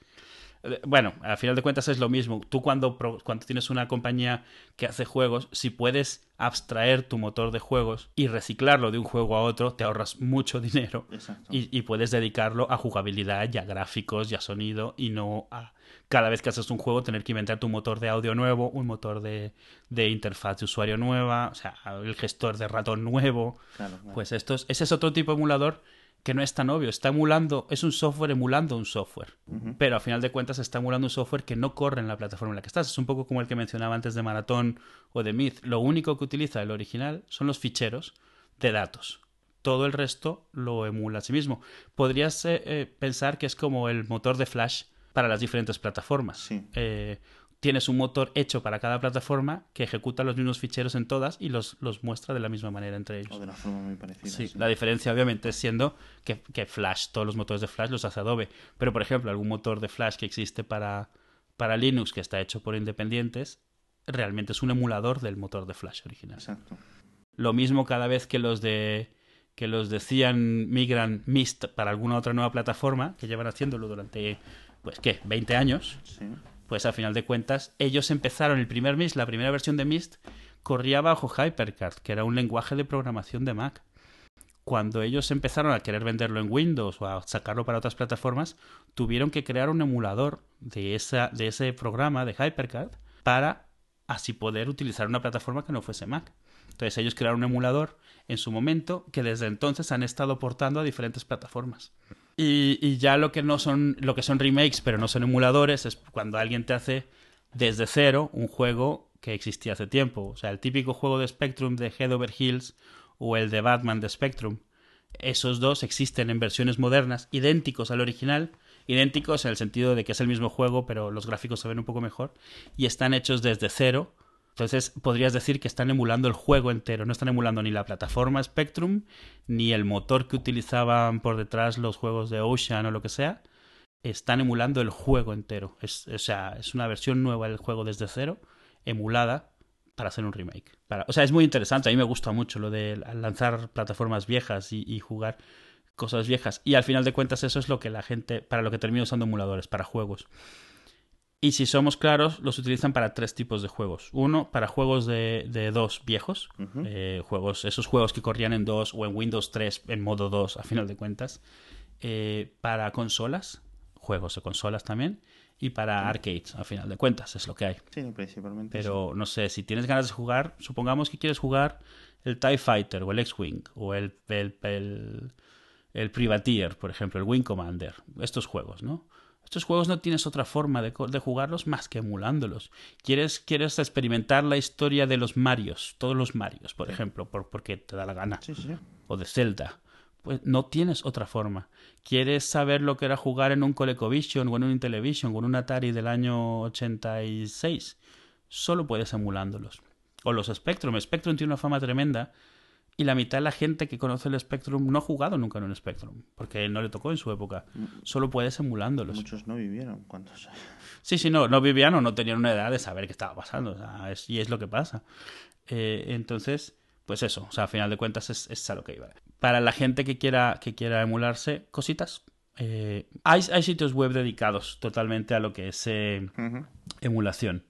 S1: Eh, Bueno, al final de cuentas es lo mismo. Tú cuando, cuando tienes una compañía que hace juegos, si puedes abstraer tu motor de juegos y reciclarlo de un juego a otro, te ahorras mucho dinero y, y puedes dedicarlo a jugabilidad, y a gráficos, y a sonido, y no a cada vez que haces un juego tener que inventar tu motor de audio nuevo, un motor de, de interfaz de usuario nueva, o sea, el gestor de ratón nuevo.
S2: Claro, claro.
S1: Pues estos, ese es otro tipo de emulador que no es tan obvio. Está emulando, es un software emulando un software. Pero a final de cuentas está emulando un software que no corre en la plataforma en la que estás. Es un poco como el que mencionaba antes de Maratón o de Myth. Lo único que utiliza el original son los ficheros de datos. Todo el resto lo emula a sí mismo. Podrías eh, eh, pensar que es como el motor de Flash para las diferentes plataformas.
S2: Sí.
S1: Eh, tienes un motor hecho para cada plataforma que ejecuta los mismos ficheros en todas y los, los muestra de la misma manera entre ellos.
S2: O de una forma muy parecida.
S1: Sí,
S2: sí.
S1: la diferencia obviamente es siendo que, que Flash, todos los motores de Flash los hace Adobe. Pero por ejemplo, algún motor de Flash que existe para, para Linux que está hecho por independientes, realmente es un emulador del motor de Flash original.
S2: Exacto.
S1: Lo mismo cada vez que los de que los de Cian migran Mist para alguna otra nueva plataforma, que llevan haciéndolo durante, pues, ¿qué? 20 años,
S2: Sí.
S1: Pues a final de cuentas, ellos empezaron el primer Mist, la primera versión de Mist, corría bajo HyperCard, que era un lenguaje de programación de Mac. Cuando ellos empezaron a querer venderlo en Windows o a sacarlo para otras plataformas, tuvieron que crear un emulador de, de ese programa de HyperCard para así poder utilizar una plataforma que no fuese Mac. Entonces ellos crearon un emulador en su momento que desde entonces han estado portando a diferentes plataformas. Y, y ya lo que no son, lo que son remakes, pero no son emuladores, es cuando alguien te hace desde cero un juego que existía hace tiempo. O sea, el típico juego de Spectrum de Head Over Heels o el de Batman de Spectrum. Esos dos existen en versiones modernas, idénticos al original, idénticos en el sentido de que es el mismo juego, pero los gráficos se ven un poco mejor, y están hechos desde cero. Entonces podrías decir que están emulando el juego entero, no están emulando ni la plataforma Spectrum, ni el motor que utilizaban por detrás los juegos de Ocean o lo que sea, están emulando el juego entero. Es, o sea, es una versión nueva del juego desde cero, emulada para hacer un remake. Para, o sea, es muy interesante. A mí me gusta mucho lo de lanzar plataformas viejas y, y, jugar cosas viejas. Y al final de cuentas eso es lo que la gente, para lo que termina usando emuladores, para juegos. Y si somos claros, los utilizan para tres tipos de juegos. Uno, para juegos de, de dos viejos,
S2: Uh -huh.
S1: eh, juegos, esos juegos que corrían en 2 o en Windows 3 en modo 2 a final de cuentas. Eh, para consolas, juegos de consolas también. Y para
S2: Sí.
S1: arcades, a final de cuentas, es lo que hay.
S2: Sí, principalmente.
S1: Pero
S2: sí.
S1: no sé, si tienes ganas de jugar, supongamos que quieres jugar el TIE Fighter o el X-Wing o el, el, el, el Privateer, por ejemplo, el Wing Commander. Estos juegos, ¿no? Estos juegos no tienes otra forma de, de, jugarlos más que emulándolos. ¿Quieres, quieres experimentar la historia de los Marios, todos los Marios, por ejemplo, por, porque te da la gana.
S2: Sí, sí.
S1: O de Zelda. Pues no tienes otra forma. ¿Quieres saber lo que era jugar en un ColecoVision o en un Intellivision o en un Atari del año 86? Solo puedes emulándolos. O los Spectrum. Spectrum tiene una fama tremenda y la mitad de la gente que conoce el Spectrum no ha jugado nunca en un Spectrum, porque no le tocó en su época. Solo puedes emulándolos.
S2: Muchos no vivieron. ¿Cuántos?
S1: Sí, sí, no, no vivían o no tenían una edad de saber qué estaba pasando. O sea, es, y es lo que pasa. Eh, entonces, pues eso, o sea, a final de cuentas es, es a lo que iba. Para la gente que quiera, que quiera emularse, cositas. Eh, hay, hay, sitios web dedicados totalmente a lo que es eh, uh -huh. emulación.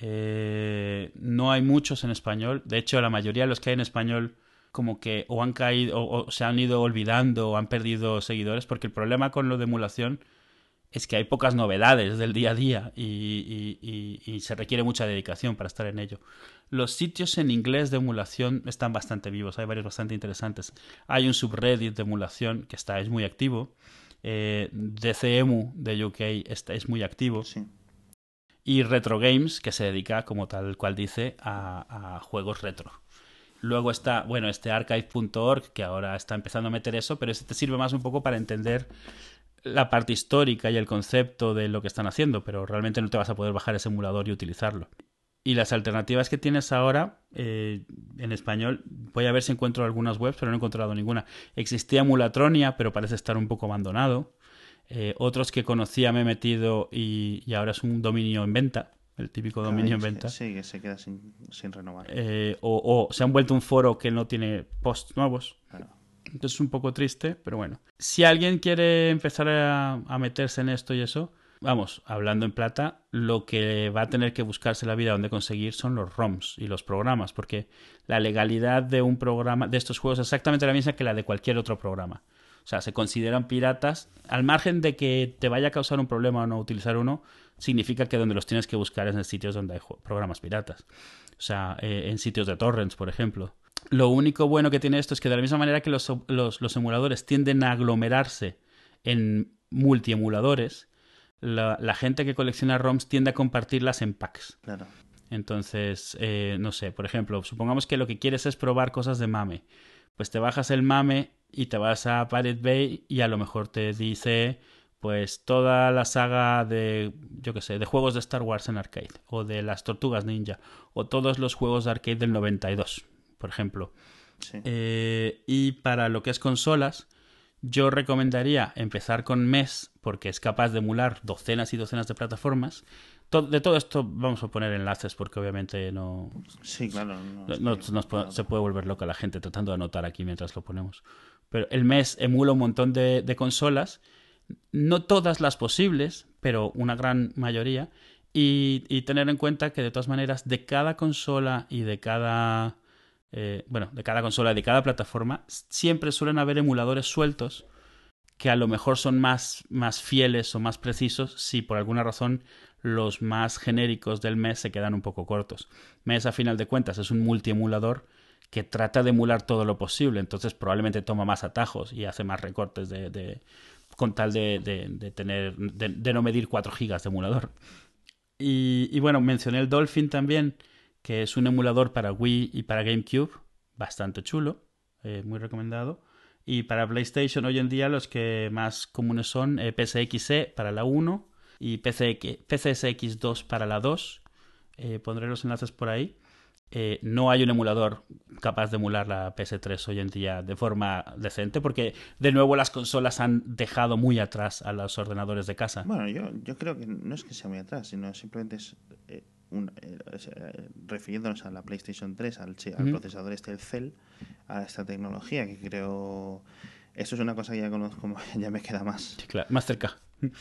S1: No hay muchos en español. De hecho, la mayoría de los que hay en español como que o han caído o, o, se han ido olvidando o han perdido seguidores porque el problema con lo de emulación es que hay pocas novedades del día a día y, y, y, y, se requiere mucha dedicación para estar en ello. Los sitios en inglés de emulación están bastante vivos, hay varios bastante interesantes. Hay un subreddit de emulación que está, es muy activo. Eh, DCEMU de UK está, es muy activo.
S2: Sí.
S1: Y Retro Games, que se dedica, como tal cual dice, a, a juegos retro. Luego está, bueno, este archive.org, que ahora está empezando a meter eso, pero ese te sirve más un poco para entender la parte histórica y el concepto de lo que están haciendo, pero realmente no te vas a poder bajar ese emulador y utilizarlo. Y las alternativas que tienes ahora eh, en español, voy a ver si encuentro algunas webs, pero no he encontrado ninguna. Existía Mulatronia, pero parece estar un poco abandonado. Eh, otros que conocía me he metido y, ahora es un dominio en venta, el típico dominio en venta.
S2: Sí, que se queda sin, renovar.
S1: Eh, o, se han vuelto un foro que no tiene posts nuevos. Entonces es un poco triste, pero bueno. Si alguien quiere empezar a, meterse en esto y eso, vamos, hablando en plata, lo que va a tener que buscarse la vida donde conseguir son los ROMs y los programas, porque la legalidad de un programa, de estos juegos, es exactamente la misma que la de cualquier otro programa. O sea, se consideran piratas. Al margen de que te vaya a causar un problema o no utilizar uno, significa que donde los tienes que buscar es en sitios donde hay programas piratas. O sea, eh, en sitios de torrents, por ejemplo. Lo único bueno que tiene esto es que de la misma manera que los, los, emuladores tienden a aglomerarse en multiemuladores, la, la gente que colecciona ROMs tiende a compartirlas en packs.
S2: Claro.
S1: Entonces, eh, no sé, por ejemplo, supongamos que lo que quieres es probar cosas de mame. Pues te bajas el mame y te vas a Pirate Bay y a lo mejor te dice pues toda la saga de yo qué sé, de juegos de Star Wars en arcade o de las Tortugas Ninja o todos los juegos de arcade del 92, por ejemplo. Eh, y para lo que es consolas, yo recomendaría empezar con MES porque es capaz de emular docenas y docenas de plataformas de todo esto vamos a poner enlaces porque obviamente no.
S2: Sí, claro.
S1: No, se puede volver loca la gente tratando de anotar aquí mientras lo ponemos. Pero el mes emula un montón de, consolas, no todas las posibles, pero una gran mayoría. Y, tener en cuenta que de todas maneras, de cada consola y de cada. Eh, bueno, de cada consola y de cada plataforma, siempre suelen haber emuladores sueltos que a lo mejor son más, más fieles o más precisos si por alguna razón los más genéricos del mes se quedan un poco cortos. MES, a final de cuentas, es un multiemulador que trata de emular todo lo posible, entonces probablemente toma más atajos y hace más recortes de, con tal de, tener de, no medir 4 gigas de emulador. Y, bueno, mencioné el Dolphin también, que es un emulador para Wii y para GameCube, bastante chulo, eh, muy recomendado. Y para PlayStation hoy en día los que más comunes son eh, PSXE para la 1 y PCSX2 para la 2. Eh, pondré los enlaces por ahí. Eh, no hay un emulador capaz de emular la PS3 hoy en día de forma decente porque de nuevo las consolas han dejado muy atrás a los ordenadores de casa.
S2: Bueno, yo, yo creo que no es que sea muy atrás, sino simplemente es, eh, refiriéndonos a la PlayStation 3, al, al procesador este, el Cell, a esta tecnología que creo... Eso es una cosa que ya conozco, [LAUGHS] ya me queda más.
S1: claro, más cerca.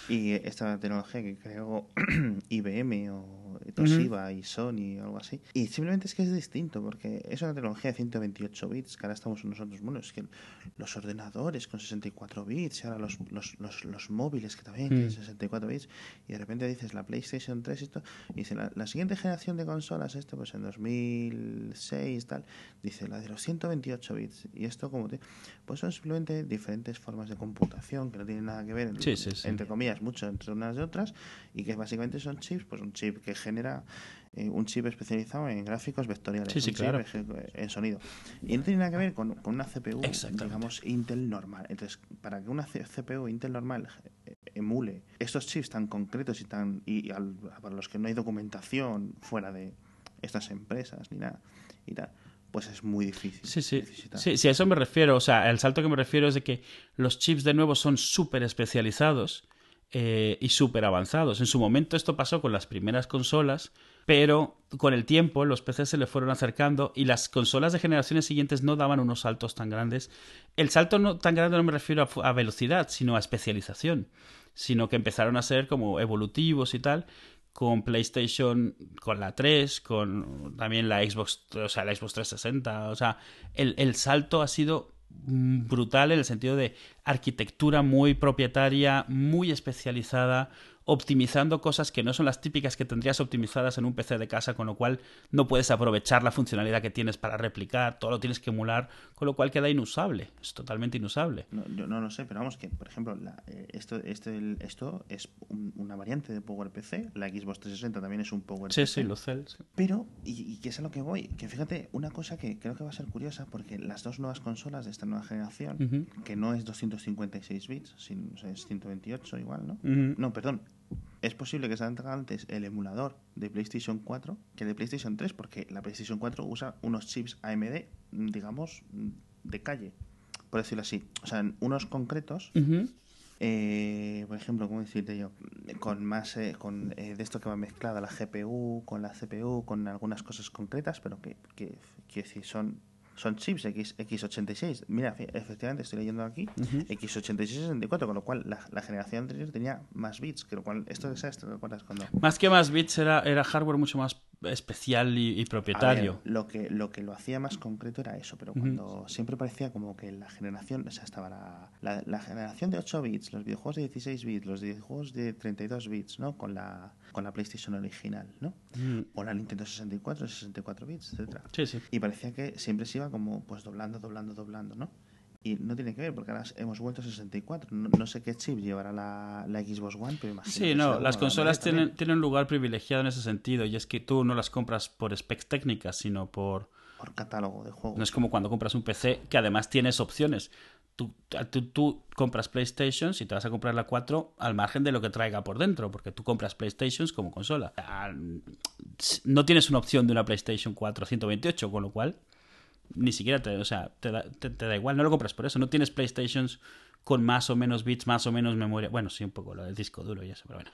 S2: Y esta tecnología que creó [CLEARS THROAT] IBM o Toshiba y Sony o algo así. Y simplemente es que es distinto, porque es una tecnología de 128 bits, que ahora estamos nosotros, bueno, es que los ordenadores con 64 bits, y ahora los, los, los, los móviles que también tienen 64 mm. bits, y de repente dices la PlayStation 3 y esto, y dice la, siguiente generación de consolas, esto pues en 2006 tal, dice la de los 128 bits. Y esto como te, pues son simplemente diferentes formas de computación que no tienen nada que ver entre comillas, mucho entre unas y otras, y que básicamente son chips, pues un chip que genera eh, un chip especializado en gráficos vectoriales,
S1: un
S2: chip en sonido. Y no tiene nada que ver con, una CPU, digamos, Intel normal. Entonces, para que una CPU Intel normal eh, emule estos chips tan concretos y tan y para los que no hay documentación fuera de estas empresas ni nada y tal pues es muy difícil.
S1: Sí, sí. Sí, sí, a eso me refiero. O sea, el salto que me refiero es de que los chips de nuevo son súper especializados eh, y súper avanzados. En su momento esto pasó con las primeras consolas, pero con el tiempo los PCs se le fueron acercando y las consolas de generaciones siguientes no daban unos saltos tan grandes. El salto no tan grande no me refiero a, velocidad, sino a especialización, sino que empezaron a ser como evolutivos y tal con PlayStation, con la 3, con también la Xbox, o sea, la Xbox 360. O sea, el, salto ha sido brutal en el sentido de arquitectura muy propietaria, muy especializada, optimizando cosas que no son las típicas que tendrías optimizadas en un PC de casa, con lo cual no puedes aprovechar la funcionalidad que tienes para replicar, todo lo tienes que emular, con lo cual queda inusable, es totalmente inusable.
S2: No, yo no lo sé, pero vamos, que por ejemplo, eh, esto, este, esto es una variante de PowerPC, la Xbox 360 también es un PowerPC.
S1: Sí, sí, lo sé.
S2: Pero, y, y que es a lo que voy, que fíjate, una cosa que creo que va a ser curiosa, porque las dos nuevas consolas de esta nueva generación, que no es 256 bits, sino, es 128 igual, ¿no? No, perdón, es posible que salga antes el emulador de PlayStation 4 que el de PlayStation 3, porque la PlayStation 4 usa unos chips AMD, digamos, de calle, por decirlo así. O sea, unos concretos. Eh, por ejemplo, ¿cómo decirte yo? Con más eh, con eh, de esto que va mezclada la GPU con la CPU, con algunas cosas concretas, pero que, que, que son son chips X, X86. Mira, efectivamente estoy leyendo aquí X86-64, con lo cual la, generación anterior tenía más bits, que lo cual esto es esto, ¿te cuando...
S1: Más que más bits era, era hardware mucho más especial y, propietario.
S2: lo que lo que lo hacía más concreto era eso, pero cuando siempre parecía como que la generación, o sea, estaba la, la, generación de 8 bits, los videojuegos de 16 bits, los videojuegos de 32 bits, ¿no? Con la con la PlayStation original, ¿no? O la Nintendo 64, 64 bits, etcétera.
S1: Sí, sí.
S2: Y parecía que siempre se iba como pues doblando, doblando, doblando, ¿no? Y no tiene que ver, porque ahora hemos vuelto a 64. No, sé qué chip llevará la, la Xbox One, pero imagino.
S1: Sí, no, las consolas tienen, tienen un lugar privilegiado en ese sentido, y es que tú no las compras por specs técnicas, sino por.
S2: Por catálogo de juegos.
S1: No es como cuando compras un PC que además tienes opciones tú, tú, compras PlayStations y te vas a comprar la 4 al margen de lo que traiga por dentro, porque tú compras PlayStations como consola. No tienes una opción de una PlayStation 4 128, con lo cual ni siquiera te, o sea, te, da, te, da igual, no lo compras por eso. No tienes PlayStations con más o menos bits, más o menos memoria. Bueno, sí, un poco lo del disco duro y eso, pero bueno.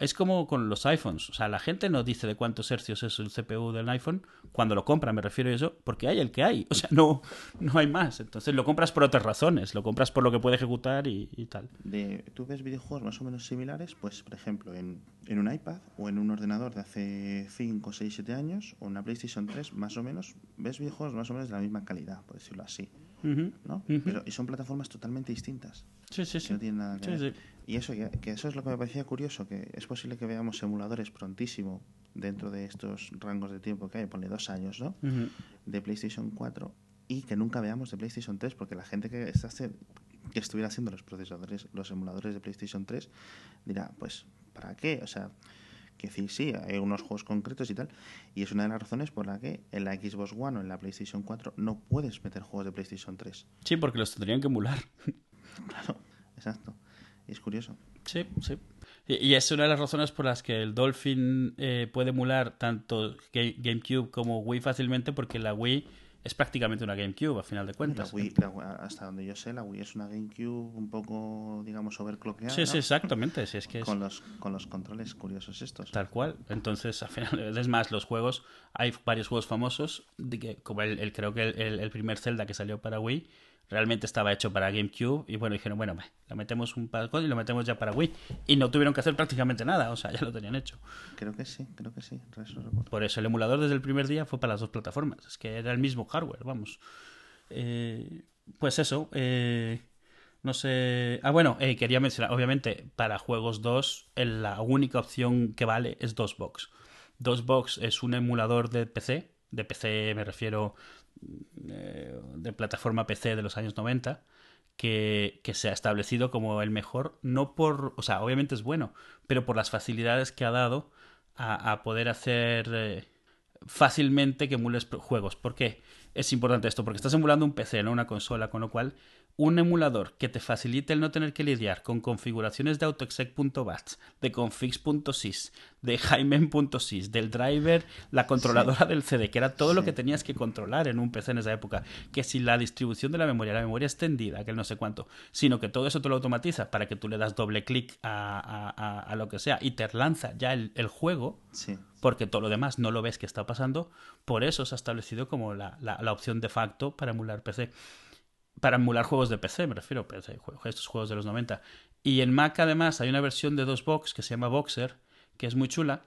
S1: Es como con los iPhones. O sea, la gente no dice de cuántos hercios es el CPU del iPhone cuando lo compra, me refiero a eso, porque hay el que hay. O sea, no, no hay más. Entonces lo compras por otras razones. Lo compras por lo que puede ejecutar y, tal.
S2: De, ¿Tú ves videojuegos más o menos similares? Pues, por ejemplo, en, en un iPad o en un ordenador de hace 5, 6, 7 años o una PlayStation 3, más o menos, ves videojuegos más o menos de la misma calidad, por decirlo así. ¿No? Pero, y son plataformas totalmente distintas.
S1: Sí, sí, sí.
S2: no tienen nada que ver. Y eso, que, eso es lo que me parecía curioso, que es posible que veamos emuladores prontísimo dentro de estos rangos de tiempo que hay, pone dos años, ¿no? De PlayStation 4 y que nunca veamos de PlayStation 3, porque la gente que, está, que estuviera haciendo los procesadores, los emuladores de PlayStation 3, dirá, pues, ¿para qué? O sea, que decir, sí, hay unos juegos concretos y tal, y es una de las razones por la que en la Xbox One o en la PlayStation 4 no puedes meter juegos de PlayStation 3.
S1: Sí, porque los tendrían que emular. [LAUGHS]
S2: claro, exacto es curioso.
S1: Sí, sí. Y, es una de las razones por las que el Dolphin eh, puede emular tanto GameCube como Wii fácilmente, porque la Wii es prácticamente una GameCube, a final de cuentas.
S2: hasta donde yo sé, la Wii es una GameCube un poco, digamos, overclockeada.
S1: Sí, sí, exactamente. Sí, es que
S2: con, los, con los controles curiosos estos.
S1: Tal cual. Entonces, al final, [LAUGHS] es más, los juegos, hay varios juegos famosos, de que, como el, creo que el, el primer Zelda que salió para Wii, realmente estaba hecho para GameCube y bueno, dijeron, bueno, lo metemos un par y lo metemos ya para Wii. Y no tuvieron que hacer prácticamente nada, o sea, ya lo tenían hecho.
S2: Creo que sí, creo que sí.
S1: Por eso el emulador desde el primer día fue para las dos plataformas, es que era el mismo hardware, vamos. Eh, pues eso, eh, no sé... Ah, bueno, eh, quería mencionar, obviamente, para juegos 2, la única opción que vale es DOSBox. DOSBox es un emulador de PC, de PC me refiero eh, de plataforma PC de los años 90 que, se ha establecido como el mejor, no por, o sea, obviamente es bueno, pero por las facilidades que ha dado a, poder hacer eh, fácilmente que emules juegos. ¿Por qué es importante esto? Porque estás emulando un PC, no una consola, con lo cual un emulador que te facilite el no tener que lidiar con configuraciones de autoexec.bats, de configs.sys, de jaime.sys, del driver, la controladora del CD, que era todo lo que tenías que controlar en un PC en esa época, que si la distribución de la memoria, la memoria extendida, que no sé cuánto, sino que todo eso te lo automatiza para que tú le das doble clic a, lo que sea y te lanza ya el, juego, porque todo lo demás no lo ves que está pasando, por eso se ha establecido como la, la opción de facto para emular PC para emular juegos de PC, me refiero, a estos juegos de los 90. Y en Mac además hay una versión de dos box que se llama Boxer, que es muy chula,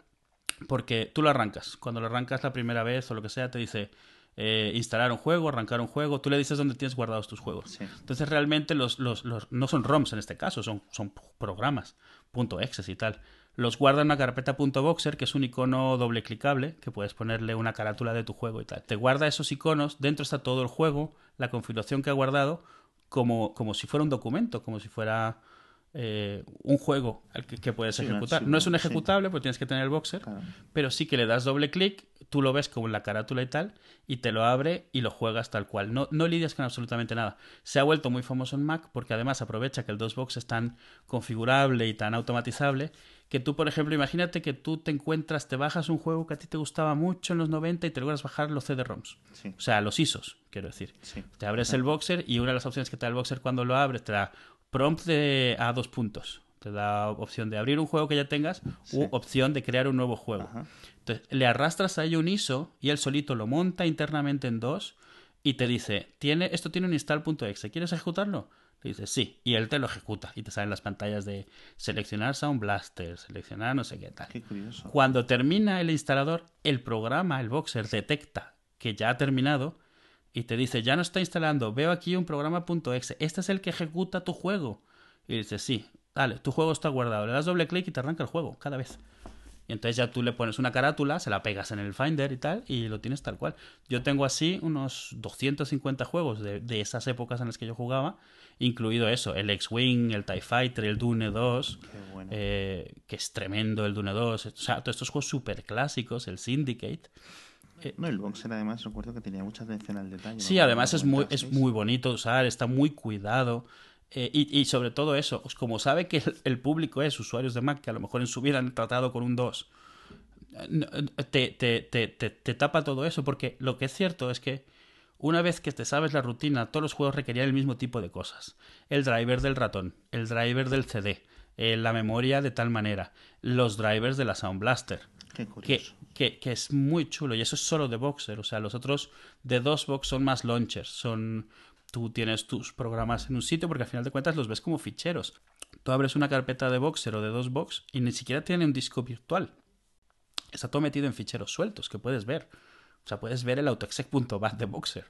S1: porque tú lo arrancas. Cuando lo arrancas la primera vez o lo que sea, te dice, eh, instalar un juego, arrancar un juego, tú le dices dónde tienes guardados tus juegos.
S2: Sí.
S1: Entonces realmente los, los, los, no son ROMs en este caso, son, son programas, .exe y tal. Los guarda en una carpeta .boxer, que es un icono doble clicable, que puedes ponerle una carátula de tu juego y tal. Te guarda esos iconos, dentro está todo el juego, la configuración que ha guardado, como, como si fuera un documento, como si fuera eh, un juego al que, que puedes
S2: Sí,
S1: ejecutar. no es un
S2: sí.
S1: ejecutable, porque tienes que tener el boxer,
S2: Claro.
S1: pero sí que le das doble clic, tú lo ves como en la carátula y tal, y te lo abre y lo juegas tal cual. No, no lidias con absolutamente nada. Se ha vuelto muy famoso en Mac porque además aprovecha que el DOSBox es tan configurable y tan automatizable que tú, por ejemplo, imagínate que tú te encuentras, te bajas un juego que a ti te gustaba mucho en los 90 y te logras bajar los CD-ROMs.
S2: Sí,
S1: O sea, los ISOs, quiero decir.
S2: sí.
S1: Te abres el boxer y una de las opciones que te da el boxer cuando lo abres te da prompt de, a dos puntos. Te da opción de abrir un juego que ya tengas
S2: Sí.
S1: u opción de crear un nuevo juego.
S2: Ajá.
S1: Entonces, le arrastras a ello un ISO y él solito lo monta internamente en dos y te dice, tiene, esto tiene un install.exe, ¿quieres ejecutarlo? Le dices, sí, y él te lo ejecuta y te salen las pantallas de seleccionar Sound Blaster, seleccionar no sé qué tal.
S2: Qué curioso.
S1: Cuando termina el instalador, el programa, el Boxer, detecta que ya ha terminado y te dice, ya no está instalando, veo aquí un programa.exe, este es el que ejecuta tu juego. Y dices, sí, dale, tu juego está guardado. Le das doble clic y te arranca el juego, cada vez. Y entonces ya tú le pones una carátula, se la pegas en el Finder y tal, y lo tienes tal cual. Yo tengo así unos 250 juegos de, de esas épocas en las que yo jugaba, incluido eso, el X-Wing, el TIE Fighter, el Dune 2,
S2: Qué bueno.
S1: eh, que es tremendo el Dune 2, o sea, todos estos juegos súper clásicos, el Syndicate.
S2: No, el boxer además recuerdo que tenía mucha atención al detalle.
S1: Sí,
S2: ¿no?
S1: además es muy, es muy bonito usar, está muy cuidado. eh, y, y sobre todo eso, como sabe que el, el público es usuarios de Mac que a lo mejor en su vida han tratado con un 2, eh, eh, te, te, te, te, te tapa todo eso, porque lo que es cierto es que una vez que te sabes la rutina, todos los juegos requerían el mismo tipo de cosas. El driver del ratón, el driver del CD, eh, la memoria de tal manera, los drivers de la Sound Blaster
S2: Qué
S1: que,
S2: curioso.
S1: que, que es muy chulo y eso es solo de Boxer. O sea, los otros de DOSBox son más launchers. Son, tú tienes tus programas en un sitio porque al final de cuentas los ves como ficheros. Tú abres una carpeta de Boxer o de DOSBox y ni siquiera tiene un disco virtual. Está todo metido en ficheros sueltos que puedes ver. O sea, puedes ver el autoexec.bat de Boxer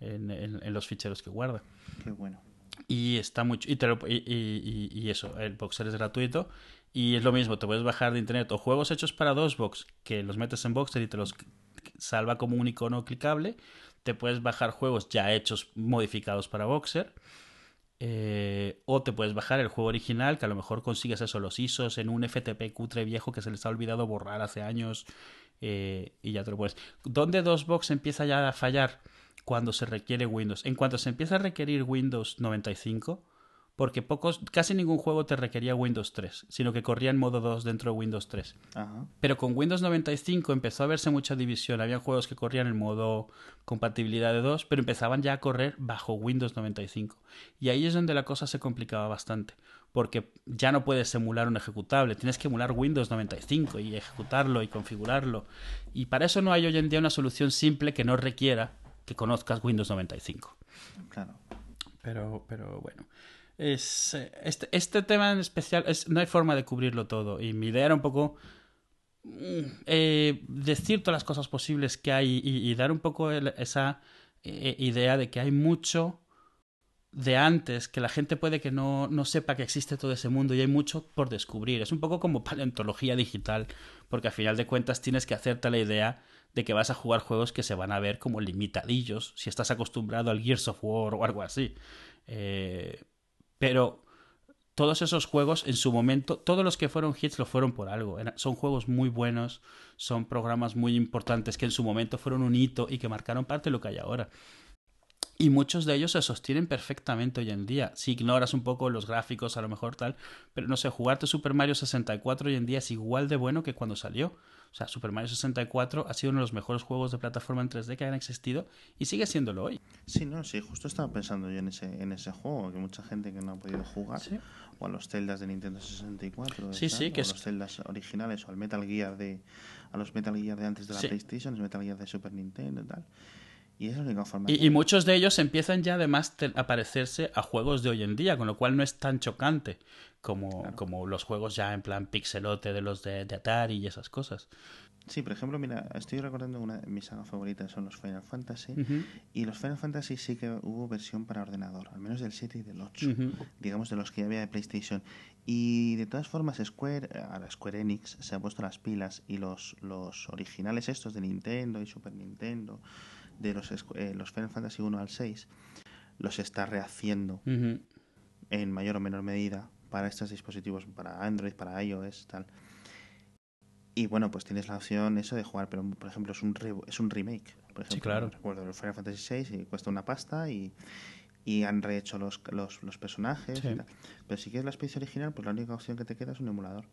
S1: en, en- en los ficheros que guarda.
S2: Qué bueno.
S1: Y está mucho. Y- y eso, el Boxer es gratuito. Y es lo mismo, te puedes bajar de internet o juegos hechos para DOSBox que los metes en Boxer y te los salva como un icono clicable. Te puedes bajar juegos ya hechos, modificados para Boxer. Eh, o te puedes bajar el juego original, que a lo mejor consigues eso, los ISOs en un FTP cutre viejo que se les ha olvidado borrar hace años. eh, y ya te lo puedes. ¿Dónde DOSBox empieza ya a fallar? Cuando se requiere Windows. En cuanto se empieza a requerir Windows 95, porque pocos, casi ningún juego te requería Windows 3, sino que corría en modo 2 dentro de Windows 3.
S2: Ajá.
S1: Pero con Windows 95 empezó a verse mucha división. Había juegos que corrían en modo compatibilidad de 2, pero empezaban ya a correr bajo Windows 95. Y ahí es donde la cosa se complicaba bastante, porque ya no puedes emular un ejecutable, tienes que emular Windows 95 y ejecutarlo y configurarlo. Y para eso no hay hoy en día una solución simple que no requiera que conozcas Windows 95.
S2: Claro.
S1: Pero, pero bueno. Es, eh, este, este tema en especial, es, no hay forma de cubrirlo todo. Y mi idea era un poco mm, eh, decir todas las cosas posibles que hay y, dar un poco esa eh, idea de que hay mucho de antes, que la gente puede que no, no sepa que existe todo ese mundo y hay mucho por descubrir. Es un poco como [LAUGHS] paleontología digital, porque al final de cuentas tienes que hacerte la idea de que vas a jugar juegos que se van a ver como limitadillos si estás acostumbrado al Gears of War o algo así. Eh, pero todos esos juegos en su momento, todos los que fueron hits lo fueron por algo. Son juegos muy buenos, son programas muy importantes que en su momento fueron un hito y que marcaron parte de lo que hay ahora. Y muchos de ellos se sostienen perfectamente hoy en día. Si ignoras un poco los gráficos, a lo mejor tal, pero no sé, jugarte Super Mario 64 hoy en día es igual de bueno que cuando salió. O sea, Super Mario 64 ha sido uno de los mejores juegos de plataforma en 3D que han existido y sigue siéndolo hoy.
S2: Sí, no, sí, justo estaba pensando yo en ese, en ese juego, que mucha gente que no ha podido jugar,
S1: Sí.
S2: o a los Zeldas de Nintendo 64,
S1: Sí, sí,
S2: o
S1: que
S2: a
S1: es-
S2: los Zeldas originales, o al Metal Gear de, a los Metal Gear de antes de la. PlayStation, los Metal Gear de Super Nintendo y tal. Y es la única forma.
S1: Y, y muchos de ellos empiezan ya además a parecerse a juegos de hoy en día, con lo cual no es tan chocante como, como los juegos ya en plan pixelote de los de, de Atari y esas cosas.
S2: Sí, por ejemplo, mira, estoy recordando una de mis sagas favoritas, son los Final Fantasy. Y los Final Fantasy sí que hubo versión para ordenador, al menos del 7 y del 8, digamos de los que ya había de PlayStation. Y de todas formas, Square, ahora Square Enix se ha puesto las pilas y los, los originales estos de Nintendo y Super Nintendo, de los, eh, los Final Fantasy 1 al 6, los está rehaciendo en mayor o menor medida para estos dispositivos, para Android, para iOS, tal. Y bueno, pues tienes la opción eso de jugar, pero por ejemplo es un, es un remake. Por ejemplo,
S1: sí, claro.
S2: Recuerdo el Final Fantasy VI y cuesta una pasta y, y han rehecho los, los, los personajes. Y tal. Pero si quieres la especie original, pues la única opción que te queda es un emulador.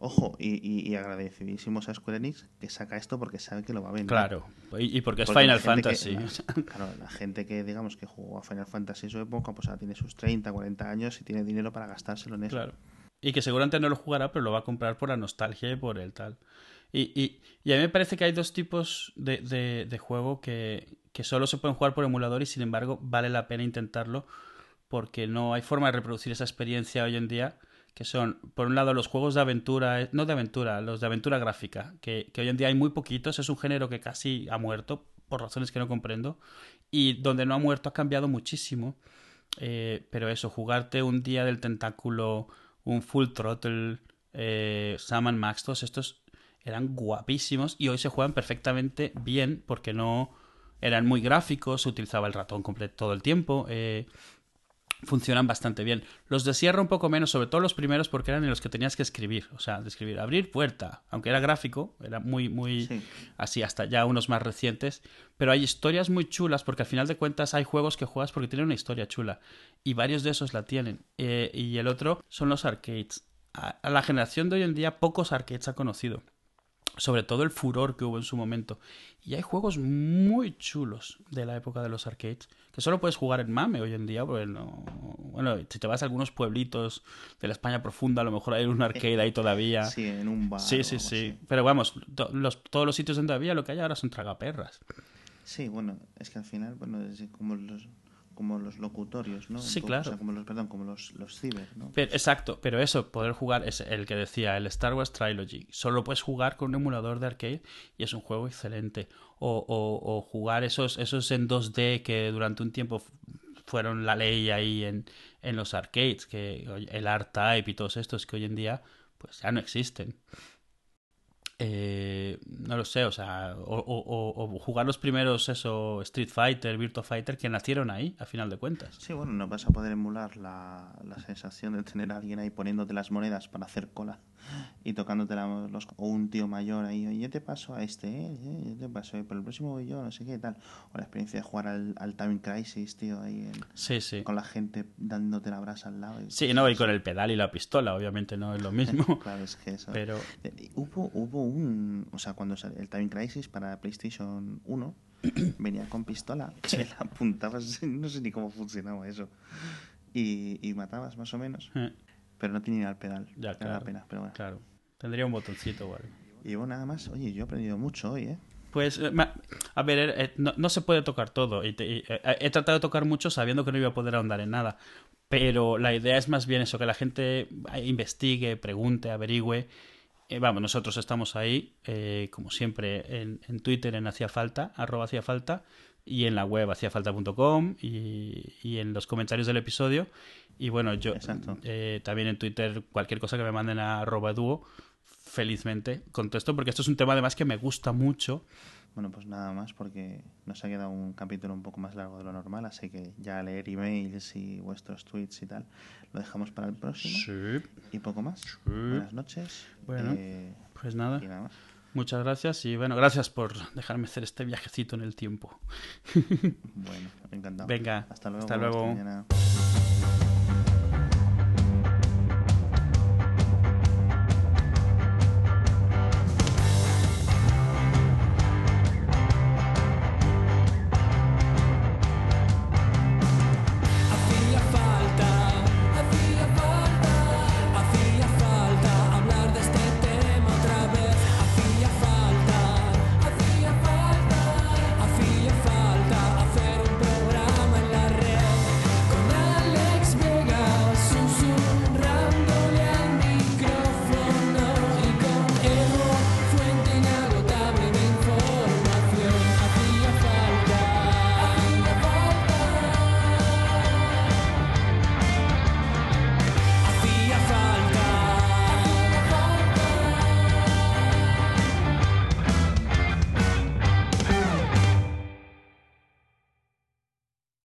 S2: Ojo, y, y, agradecidísimos a Square Enix que saca esto porque sabe que lo va a vender.
S1: Claro, y, porque es Final Fantasy. [LAUGHS]
S2: claro, la gente que digamos que jugó a Final Fantasy en su época, pues ahora tiene sus 30, 40 años y tiene dinero para gastárselo en eso.
S1: Claro. Y que seguramente no lo jugará, pero lo va a comprar por la nostalgia y por el tal. Y, y, y a mí me parece que hay dos tipos de, de, de juego que, que solo se pueden jugar por emulador y sin embargo vale la pena intentarlo porque no hay forma de reproducir esa experiencia hoy en día que son, por un lado, los juegos de aventura, eh, no de aventura, los de aventura gráfica, que, hoy en día hay muy poquitos, es un género que casi ha muerto, por razones que no comprendo, y donde no ha muerto ha cambiado muchísimo, eh, pero eso, jugarte un día del tentáculo un Full Throttle, eh, Sam Max, todos estos eran guapísimos y hoy se juegan perfectamente bien porque no eran muy gráficos, se utilizaba el ratón completo todo el tiempo, eh, funcionan bastante bien. Los de sierra un poco menos, sobre todo los primeros porque eran en los que tenías que escribir, o sea, de escribir, abrir puerta, aunque era gráfico, era muy, muy
S2: Sí.
S1: así hasta ya unos más recientes, pero hay historias muy chulas porque al final de cuentas hay juegos que juegas porque tienen una historia chula y varios de esos la tienen. Eh, y el otro son los arcades. A, a la generación de hoy en día pocos arcades ha conocido. Sobre todo el furor que hubo en su momento. Y hay juegos muy chulos de la época de los arcades que solo puedes jugar en MAME hoy en día. Porque no... Bueno, si te vas a algunos pueblitos de la España profunda, a lo mejor hay un arcade ahí todavía.
S2: Sí, en un bar.
S1: Sí, sí, sí.
S2: así.
S1: Pero vamos, to- los, todos los sitios donde había, lo que hay ahora son tragaperras.
S2: Sí, bueno, es que al final, bueno, es como los como los locutorios, ¿no?
S1: Sí, claro.
S2: O sea, como los, perdón, como los, los ciber, ¿no?
S1: Pero- exacto, pero eso, poder jugar, es el que decía, el Star Wars Trilogy. Solo puedes jugar con un emulador de arcade y es un juego excelente. O, o- o jugar esos, esos en 2D que durante un tiempo fueron la ley ahí en, en los arcades, que el R-Type y todos estos que hoy en día pues ya no existen. Eh, no lo sé, o sea, o, o- o- o jugar los primeros, eso, Street Fighter, Virtua Fighter, que nacieron ahí, a final de cuentas.
S2: Sí, bueno, no vas a poder emular la, la sensación de tener a alguien ahí poniéndote las monedas para hacer cola y tocándote la- los, o un tío mayor ahí, oye, yo te paso a este, ¿eh? ¿eh? yo te paso, eh, pero el próximo voy yo, no sé qué tal. O la experiencia de jugar al, al Time Crisis, tío, ahí en-
S1: Sí, sí.
S2: con la gente dándote la brasa al lado. y-
S1: Sí, no, y con el pedal y la pistola, obviamente no es lo mismo. [LAUGHS]
S2: Claro, es que eso.
S1: Pero
S2: Eh, Hubo, hubo un. O sea, cuando salió el Time Crisis para PlayStation 1, [CLEARS THROAT] venía con pistola. Que [LAUGHS] la apuntabas, [LAUGHS] no sé ni cómo funcionaba eso. Y, y matabas más o menos.
S1: eh,
S2: Pero no tenía el pedal.
S1: Ya,
S2: Me da
S1: claro.
S2: pena, pero bueno.
S1: claro, tendría un botoncito o algo.
S2: Y bueno, nada más. Oye, yo he aprendido mucho hoy, ¿eh?
S1: Pues, eh, a ver, eh, no, no se puede tocar todo. Y te- y, he tratado de tocar mucho sabiendo que no iba a poder ahondar en nada. Pero la idea es más bien eso, que la gente investigue, pregunte, averigüe. Eh, vamos, nosotros estamos ahí, eh, como siempre, en, en Twitter, en Hacía Falta, arroba Hacía Falta, y en la web haciafalta.com y, y en los comentarios del episodio. Y bueno, yo eh, también en Twitter, cualquier cosa que me manden a arroba dúo, felizmente contesto, porque esto es un tema además que me gusta mucho.
S2: Bueno, pues nada más, porque nos ha quedado un capítulo un poco más largo de lo normal. Así que ya leer emails y vuestros tweets y tal, lo dejamos para el próximo.
S1: Sí.
S2: Y poco más. Buenas noches.
S1: Bueno.
S2: Eh,
S1: Pues nada,
S2: y nada más.
S1: muchas gracias y bueno, gracias por dejarme hacer este viajecito en el tiempo.
S2: Bueno, encantado.
S1: Venga,
S2: Hasta luego.
S1: hasta luego.